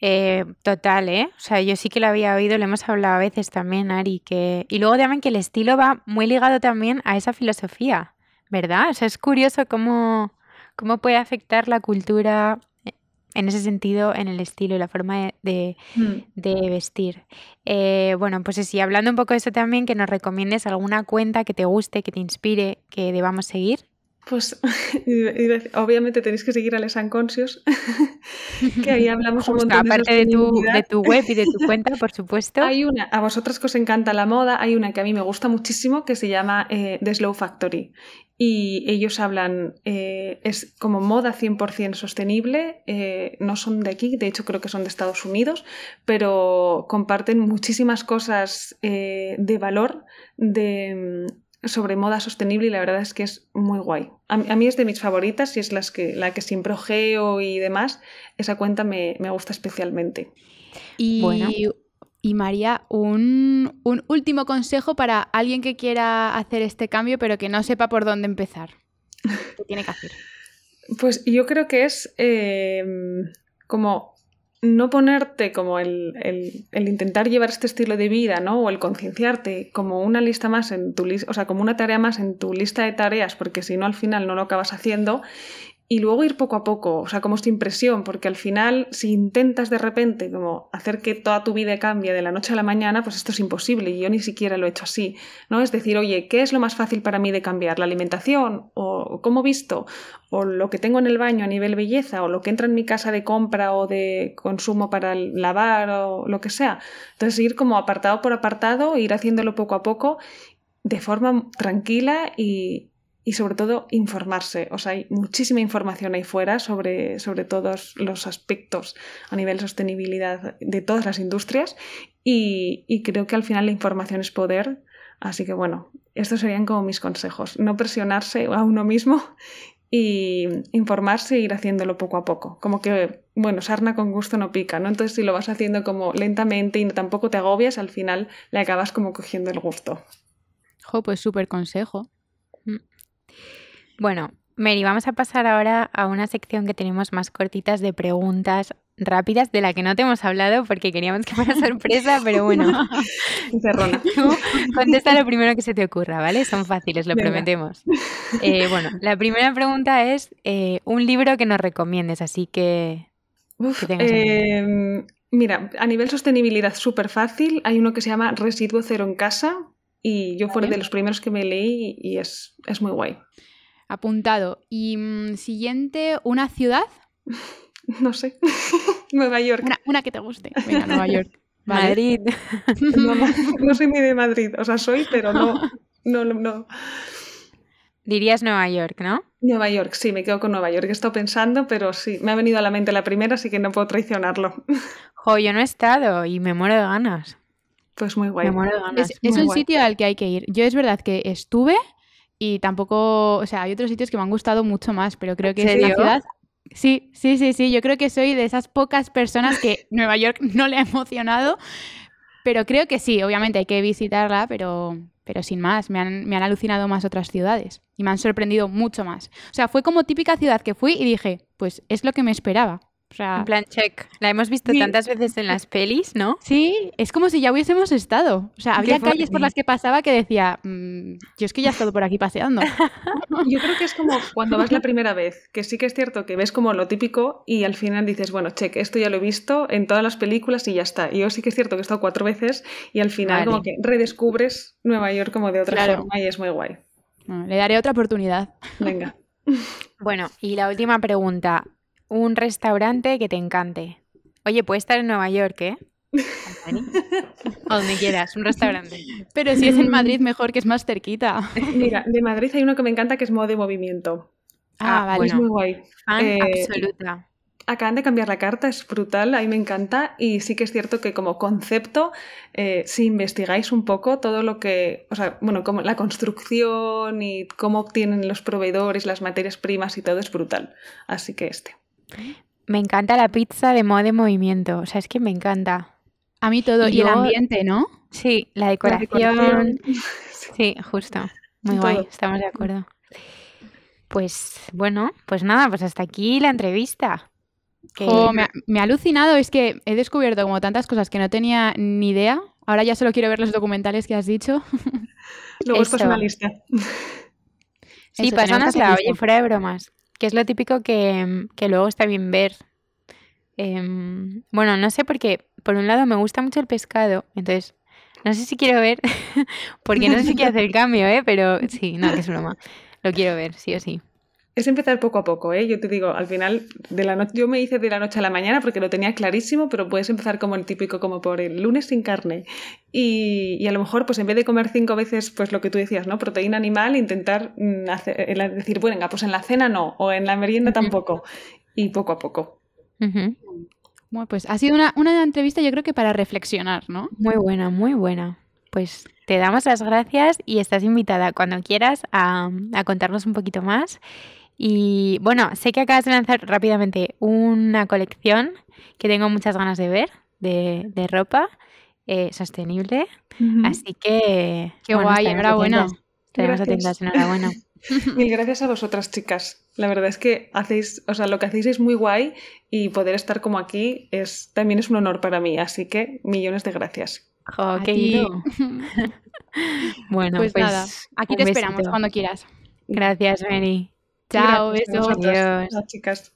[SPEAKER 1] Eh, total, ¿eh? O sea, yo sí que lo había oído, lo hemos hablado a veces también, Ari, que... Y luego también que el estilo va muy ligado también a esa filosofía, ¿verdad? O sea, es curioso cómo ¿Cómo puede afectar la cultura eh, en ese sentido, en el estilo y la forma de, mm. vestir. Eh, bueno, pues sí, hablando un poco de eso también, que nos recomiendes alguna cuenta que te guste, que te inspire, que debamos seguir.
[SPEAKER 3] Pues obviamente tenéis que seguir a Les Unconscious, que ahí hablamos un montón
[SPEAKER 1] aparte de, tu, de tu web y de tu cuenta, por supuesto.
[SPEAKER 3] Hay una, a vosotras que os encanta la moda, hay una que a mí me gusta muchísimo que se llama eh, The Slow Factory. Y ellos hablan, eh, es como moda 100% sostenible, eh, no son de aquí, de hecho creo que son de Estados Unidos, pero comparten muchísimas cosas de valor de, sobre moda sostenible y la verdad es que es muy guay. A, mí es de mis favoritas y es las que, la que siempre ojeo y demás. Esa cuenta me, gusta especialmente.
[SPEAKER 2] Y, bueno. y María, un, último consejo para alguien que quiera hacer este cambio pero que no sepa por dónde empezar. ¿Qué tiene que hacer?
[SPEAKER 3] Pues yo creo que es eh, como no ponerte como el, intentar llevar este estilo de vida, ¿no? O el concienciarte como una lista más en tu lista, o sea, como una tarea más en tu lista de tareas, porque si no al final no lo acabas haciendo y luego ir poco a poco, o sea, como esta impresión, porque al final si intentas de repente como hacer que toda tu vida cambie de la noche a la mañana, pues esto es imposible y yo ni siquiera lo he hecho así, ¿no? Es decir, oye, ¿qué es lo más fácil para mí de cambiar? ¿La alimentación? ¿O cómo visto? ¿O lo que tengo en el baño a nivel belleza? ¿O lo que entra en mi casa de compra o de consumo para lavar o lo que sea? Entonces ir como apartado por apartado, ir haciéndolo poco a poco de forma tranquila y, y sobre todo informarse. O sea, hay muchísima información ahí fuera sobre, sobre todos los aspectos a nivel sostenibilidad de todas las industrias y, y, creo que al final la información es poder. Así que bueno, estos serían como mis consejos. No presionarse a uno mismo y informarse e ir haciéndolo poco a poco. Como que, bueno, sarna con gusto no pica, ¿no? Entonces si lo vas haciendo como lentamente y tampoco te agobias, al final le acabas como cogiendo el gusto.
[SPEAKER 2] Jo, pues súper consejo.
[SPEAKER 1] Bueno, Mary, vamos a pasar ahora a una sección que tenemos más cortitas de preguntas rápidas de la que no te hemos hablado porque queríamos que fuera sorpresa, pero bueno. contesta lo primero que se te ocurra, ¿vale? Son fáciles, lo prometemos. Eh, bueno, la primera pregunta es eh, un libro que nos recomiendes, así que...
[SPEAKER 3] Em, mira, a nivel sostenibilidad súper fácil, hay uno que se llama Residuo Cero en Casa y yo fui de los primeros que me leí y es, es muy guay.
[SPEAKER 2] Apuntado. Y mm, siguiente, ¿una ciudad?
[SPEAKER 3] No sé. Nueva York.
[SPEAKER 2] Una, que te guste. Venga, Nueva York.
[SPEAKER 1] Madrid.
[SPEAKER 3] No, soy ni de Madrid. O sea, soy, pero no, no, no.
[SPEAKER 1] Dirías Nueva York, ¿no?
[SPEAKER 3] Nueva York, sí, me quedo con Nueva York. He estado pensando, pero sí, me ha venido a la mente la primera, así que no puedo traicionarlo.
[SPEAKER 1] Jo, yo no he estado y me muero de ganas.
[SPEAKER 3] Pues muy guay.
[SPEAKER 1] Me muero de ganas.
[SPEAKER 2] Es, un sitio al que hay que ir. Yo es verdad que estuve y tampoco, o sea, hay otros sitios que me han gustado mucho más, pero creo que es la ciudad. Sí, sí, sí, sí. Yo creo que soy de esas pocas personas que Nueva York no le ha emocionado, pero creo que sí. Obviamente hay que visitarla, pero, pero sin más. Me han, me han alucinado más otras ciudades y me han sorprendido mucho más. O sea, fue como típica ciudad que fui y dije, pues es lo que me esperaba
[SPEAKER 1] en plan, check. La hemos visto tantas veces en las pelis, ¿no?
[SPEAKER 2] Sí, es como si ya hubiésemos estado. O sea, había calles por las que pasaba que decía, mm, yo es que ya he estado por aquí paseando.
[SPEAKER 3] yo creo que es como cuando vas la primera vez, que sí que es cierto que ves como lo típico y al final dices, bueno, check, esto ya lo he visto en todas las películas y ya está. Y yo sí que es cierto que he estado cuatro veces y al final como que redescubres Nueva York como de otra forma y es muy guay.
[SPEAKER 2] le daré otra oportunidad.
[SPEAKER 3] Venga.
[SPEAKER 1] Bueno, y la última pregunta un restaurante que te encante. Oye, puede estar en Nueva York, ¿eh? o donde quieras, un restaurante.
[SPEAKER 2] Pero si es en Madrid, mejor que es más cerquita.
[SPEAKER 3] Mira, de Madrid hay uno que me encanta que es Modo de Movimiento.
[SPEAKER 2] Ah, ah vale.
[SPEAKER 3] Es muy guay.
[SPEAKER 1] Eh, absoluta.
[SPEAKER 3] Acaban de cambiar la carta, es brutal, a mí me encanta y sí que es cierto que como concepto, eh, si investigáis un poco todo lo que, o sea, bueno, como la construcción y cómo obtienen los proveedores, las materias primas y todo es brutal. Así que este.
[SPEAKER 1] Me encanta la pizza de modo de movimiento, o sea, es que me encanta.
[SPEAKER 2] A mí todo, y, el ambiente, ¿no?
[SPEAKER 1] Sí, la decoración. Sí, justo. Muy guay, estamos de acuerdo. Pues bueno, pues nada, pues hasta aquí la entrevista.
[SPEAKER 2] me, ha, alucinado, es que he descubierto como tantas cosas que no tenía ni idea. Ahora ya solo quiero ver los documentales que has dicho.
[SPEAKER 3] Luego es una lista.
[SPEAKER 1] Sí, la oye, fuera de bromas que es lo típico que, luego está bien ver. Em, bueno, no sé por qué. Por un lado me gusta mucho el pescado, entonces no sé si quiero ver, porque no sé si quiero hacer el cambio, ¿eh? Pero sí, no, que es broma. Lo quiero ver, sí o sí.
[SPEAKER 3] Es empezar poco a poco, ¿eh? Yo te digo, al final, de la noche, yo me hice de la noche a la mañana porque lo tenía clarísimo, pero puedes empezar como el típico, como por el lunes sin carne. Y, y a lo mejor, pues en vez de comer cinco veces, pues lo que tú decías, ¿no? Proteína animal, intentar mm, hacer, decir, bueno, pues en la cena no, o en la merienda tampoco. Y poco a poco.
[SPEAKER 2] Bueno, pues ha sido una, una entrevista, yo creo que para reflexionar, ¿no?
[SPEAKER 1] Muy buena, muy buena. Pues te damos las gracias y estás invitada cuando quieras a, a contarnos un poquito más y bueno, sé que acabas de lanzar rápidamente una colección que tengo muchas ganas de ver de, ropa eh, sostenible. Así que.
[SPEAKER 2] Qué guay, enhorabuena.
[SPEAKER 1] Tenemos atentas, enhorabuena.
[SPEAKER 3] Mil gracias a vosotras, chicas. La verdad es que hacéis, o sea, lo que hacéis es muy guay y poder estar como aquí es también es un honor para mí. Así que millones de gracias.
[SPEAKER 1] Oh, qué
[SPEAKER 2] bueno, pues, pues, nada, aquí te esperamos cuando quieras.
[SPEAKER 1] Gracias, Mary.
[SPEAKER 2] Chao, besos.
[SPEAKER 3] Adiós. Chao, chicas.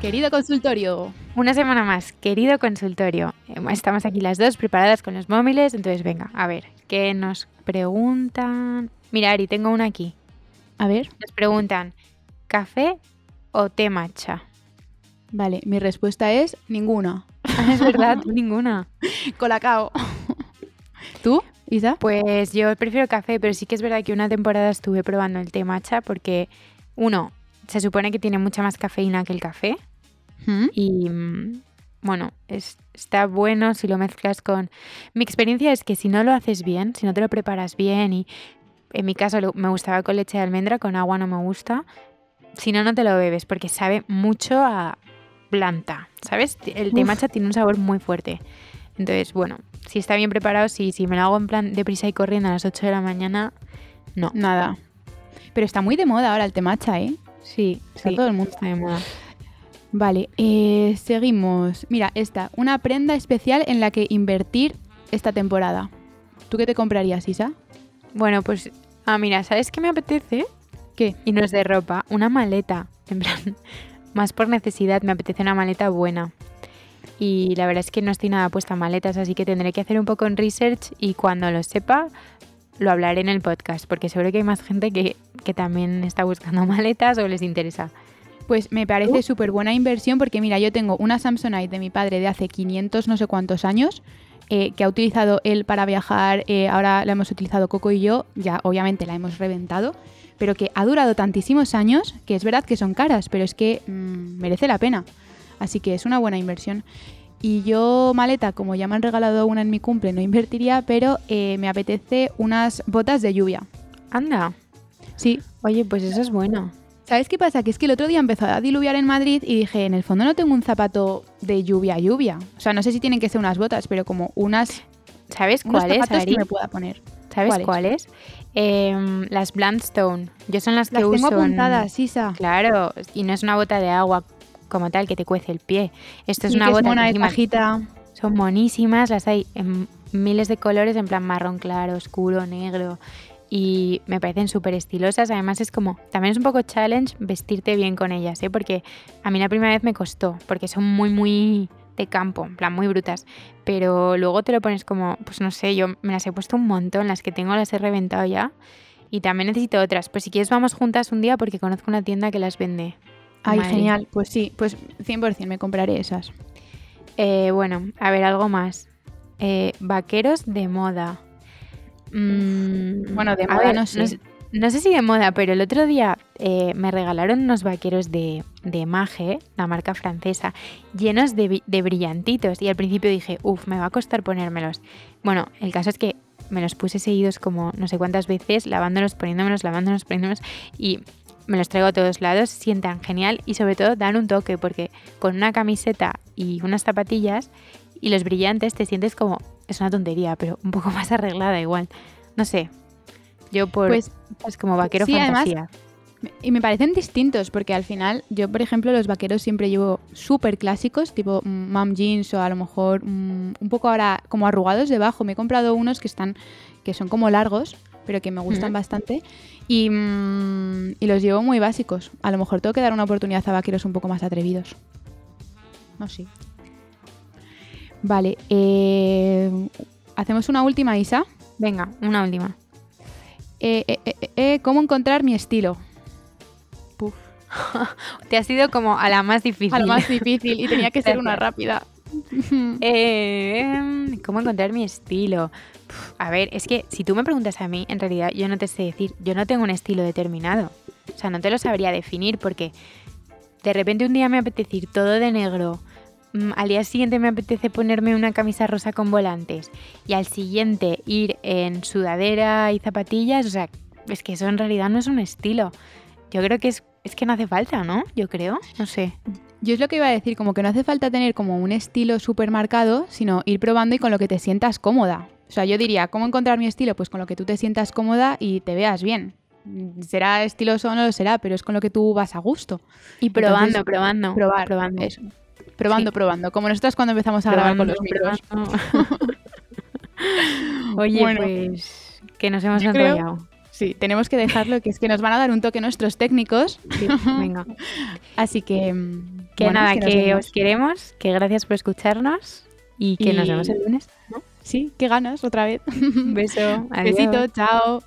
[SPEAKER 2] Querido consultorio.
[SPEAKER 1] Una semana más, querido consultorio. Estamos aquí las dos preparadas con los móviles, entonces venga, a ver, ¿qué nos preguntan? Mira, Ari, tengo una aquí.
[SPEAKER 2] A ver.
[SPEAKER 1] Nos preguntan, ¿café o té matcha?
[SPEAKER 2] Vale, mi respuesta es ninguna.
[SPEAKER 1] es verdad, ninguna.
[SPEAKER 2] Colacao. ¿Tú, Isa?
[SPEAKER 1] Pues yo prefiero café, pero sí que es verdad que una temporada estuve probando el té matcha porque, uno, se supone que tiene mucha más cafeína que el café. ¿Mm? Y mm, bueno, está bueno si lo mezclas con... Mi experiencia es que si no lo haces bien, si no te lo preparas bien y en mi caso me gustaba con leche de almendra, con agua no me gusta, si no, no te lo bebes porque sabe mucho a, planta, ¿sabes? El té matcha tiene un sabor muy fuerte. Entonces, bueno, si está bien preparado, sí, si me lo hago en plan deprisa y corriendo a las 8 de la mañana, no.
[SPEAKER 2] Nada. Pero está muy de moda ahora el té matcha, ¿eh?
[SPEAKER 1] Sí,
[SPEAKER 2] está todo el mundo está de moda. Vale, eh, seguimos. Mira, esta, una prenda especial en la que invertir esta temporada. ¿Tú qué te comprarías, Isa?
[SPEAKER 1] Bueno, pues, ah, mira, ¿sabes qué me apetece?
[SPEAKER 2] ¿Qué?
[SPEAKER 1] Y no es de ropa, una maleta. En plan, más por necesidad, me apetece una maleta buena. Y la verdad es que no estoy nada puesta a maletas, así que tendré que hacer un poco en research y cuando lo sepa lo hablaré en el podcast, porque seguro que hay más gente que, también está buscando maletas o les interesa.
[SPEAKER 2] Pues me parece súper buena inversión porque mira, yo tengo una Samsonite de mi padre de hace 500 no sé cuántos años eh, que ha utilizado él para viajar, eh, ahora la hemos utilizado Coco y yo, ya obviamente la hemos reventado pero que ha durado tantísimos años que es verdad que son caras, pero es que mm, merece la pena. Así que es una buena inversión. Y yo, maleta, como ya me han regalado una en mi cumple, no invertiría, pero eh, me apetece unas botas de lluvia.
[SPEAKER 1] Anda.
[SPEAKER 2] Sí.
[SPEAKER 1] Oye, pues eso es bueno.
[SPEAKER 2] ¿Sabes qué pasa? Que es que el otro día empezó a diluviar en Madrid y dije, en el fondo no tengo un zapato de lluvia lluvia. O sea, no sé si tienen que ser unas botas, pero como unas...
[SPEAKER 1] ¿Sabes cuáles,
[SPEAKER 2] que me pueda poner.
[SPEAKER 1] ¿Sabes cuáles? Em, las Bluntstone. Yo son las que
[SPEAKER 2] uso. Apuntadas, Isa.
[SPEAKER 1] Claro, y no es una bota de agua como tal que te cuece el pie. Esto es una bota
[SPEAKER 2] de bajita.
[SPEAKER 1] Son monísimas, las hay en miles de colores, en plan marrón claro, oscuro, negro. Y me parecen súper estilosas. Además, es como. También es un poco challenge vestirte bien con ellas, ¿eh? Porque a mí la primera vez me costó, porque son muy, muy de campo, en plan muy brutas. Pero luego te lo pones como, pues no sé, yo me las he puesto un montón, las que tengo las he reventado ya. Y también necesito otras. Pues si quieres vamos juntas un día porque conozco una tienda que las vende.
[SPEAKER 2] Ay, genial. Pues sí, pues 100% me compraré esas.
[SPEAKER 1] Eh, bueno, a ver, algo más. Eh, vaqueros de moda.
[SPEAKER 2] Mm, bueno, de moda no sé.
[SPEAKER 1] No sé si de moda, pero el otro día eh, me regalaron unos vaqueros de, de Mage, la marca francesa, llenos de, de, brillantitos. Y al principio dije, uff, me va a costar ponérmelos. Bueno, el caso es que me los puse seguidos como no sé cuántas veces, lavándolos, poniéndomelos, lavándolos, poniéndomelos. Y me los traigo a todos lados, sientan genial y sobre todo dan un toque, porque con una camiseta y unas zapatillas y los brillantes te sientes como, es una tontería, pero un poco más arreglada igual. No sé, yo por... Pues, es como vaquero fantasía.
[SPEAKER 2] y me parecen distintos porque al final yo, por ejemplo, los vaqueros siempre llevo súper clásicos, tipo mm, mom jeans o a lo mejor mm, un poco ahora como arrugados debajo. Me he comprado unos que están que son como largos, pero que me gustan bastante y, mm, y, los llevo muy básicos. A lo mejor tengo que dar una oportunidad a vaqueros un poco más atrevidos. No sé. Vale, eh, hacemos una última, Isa.
[SPEAKER 1] Venga, una última.
[SPEAKER 2] Eh, eh, eh, eh, ¿Cómo encontrar mi estilo?
[SPEAKER 1] Te ha sido como a la más difícil.
[SPEAKER 2] A lo más difícil y tenía que ser una rápida.
[SPEAKER 1] Eh, ¿Cómo encontrar mi estilo? A ver, es que si tú me preguntas a mí, en realidad yo no te sé decir, yo no tengo un estilo determinado. O sea, no te lo sabría definir porque de repente un día me apetece ir todo de negro, al día siguiente me apetece ponerme una camisa rosa con volantes y al siguiente ir en sudadera y zapatillas. O sea, es que eso en realidad no es un estilo. Yo creo que es, es que no hace falta, ¿no? Yo creo, no sé.
[SPEAKER 2] Yo es lo que iba a decir, como que no hace falta tener como un estilo súper marcado, sino ir probando y con lo que te sientas cómoda. O sea, yo diría, ¿cómo encontrar mi estilo? Pues con lo que tú te sientas cómoda y te veas bien. Mm, Será estiloso o no lo será, pero es con lo que tú vas a gusto.
[SPEAKER 1] Y probando,
[SPEAKER 2] Entonces,
[SPEAKER 1] probando.
[SPEAKER 2] probar,
[SPEAKER 1] probando.
[SPEAKER 2] eso. Probando,
[SPEAKER 1] Sí.
[SPEAKER 2] probando. Como nosotras cuando empezamos a grabar con los micros.
[SPEAKER 1] Oye,
[SPEAKER 2] Bueno.
[SPEAKER 1] pues que nos hemos enrollado.
[SPEAKER 2] Sí, tenemos que dejarlo, que es que nos van a dar un toque nuestros técnicos.
[SPEAKER 1] Sí, venga.
[SPEAKER 2] Así que... mm,
[SPEAKER 1] Que
[SPEAKER 2] bueno,
[SPEAKER 1] nada, que os queremos, que gracias por escucharnos y que nos vemos el lunes.
[SPEAKER 2] Sí, qué ganas, otra vez.
[SPEAKER 1] Un beso. Adiós.
[SPEAKER 2] Besito, chao.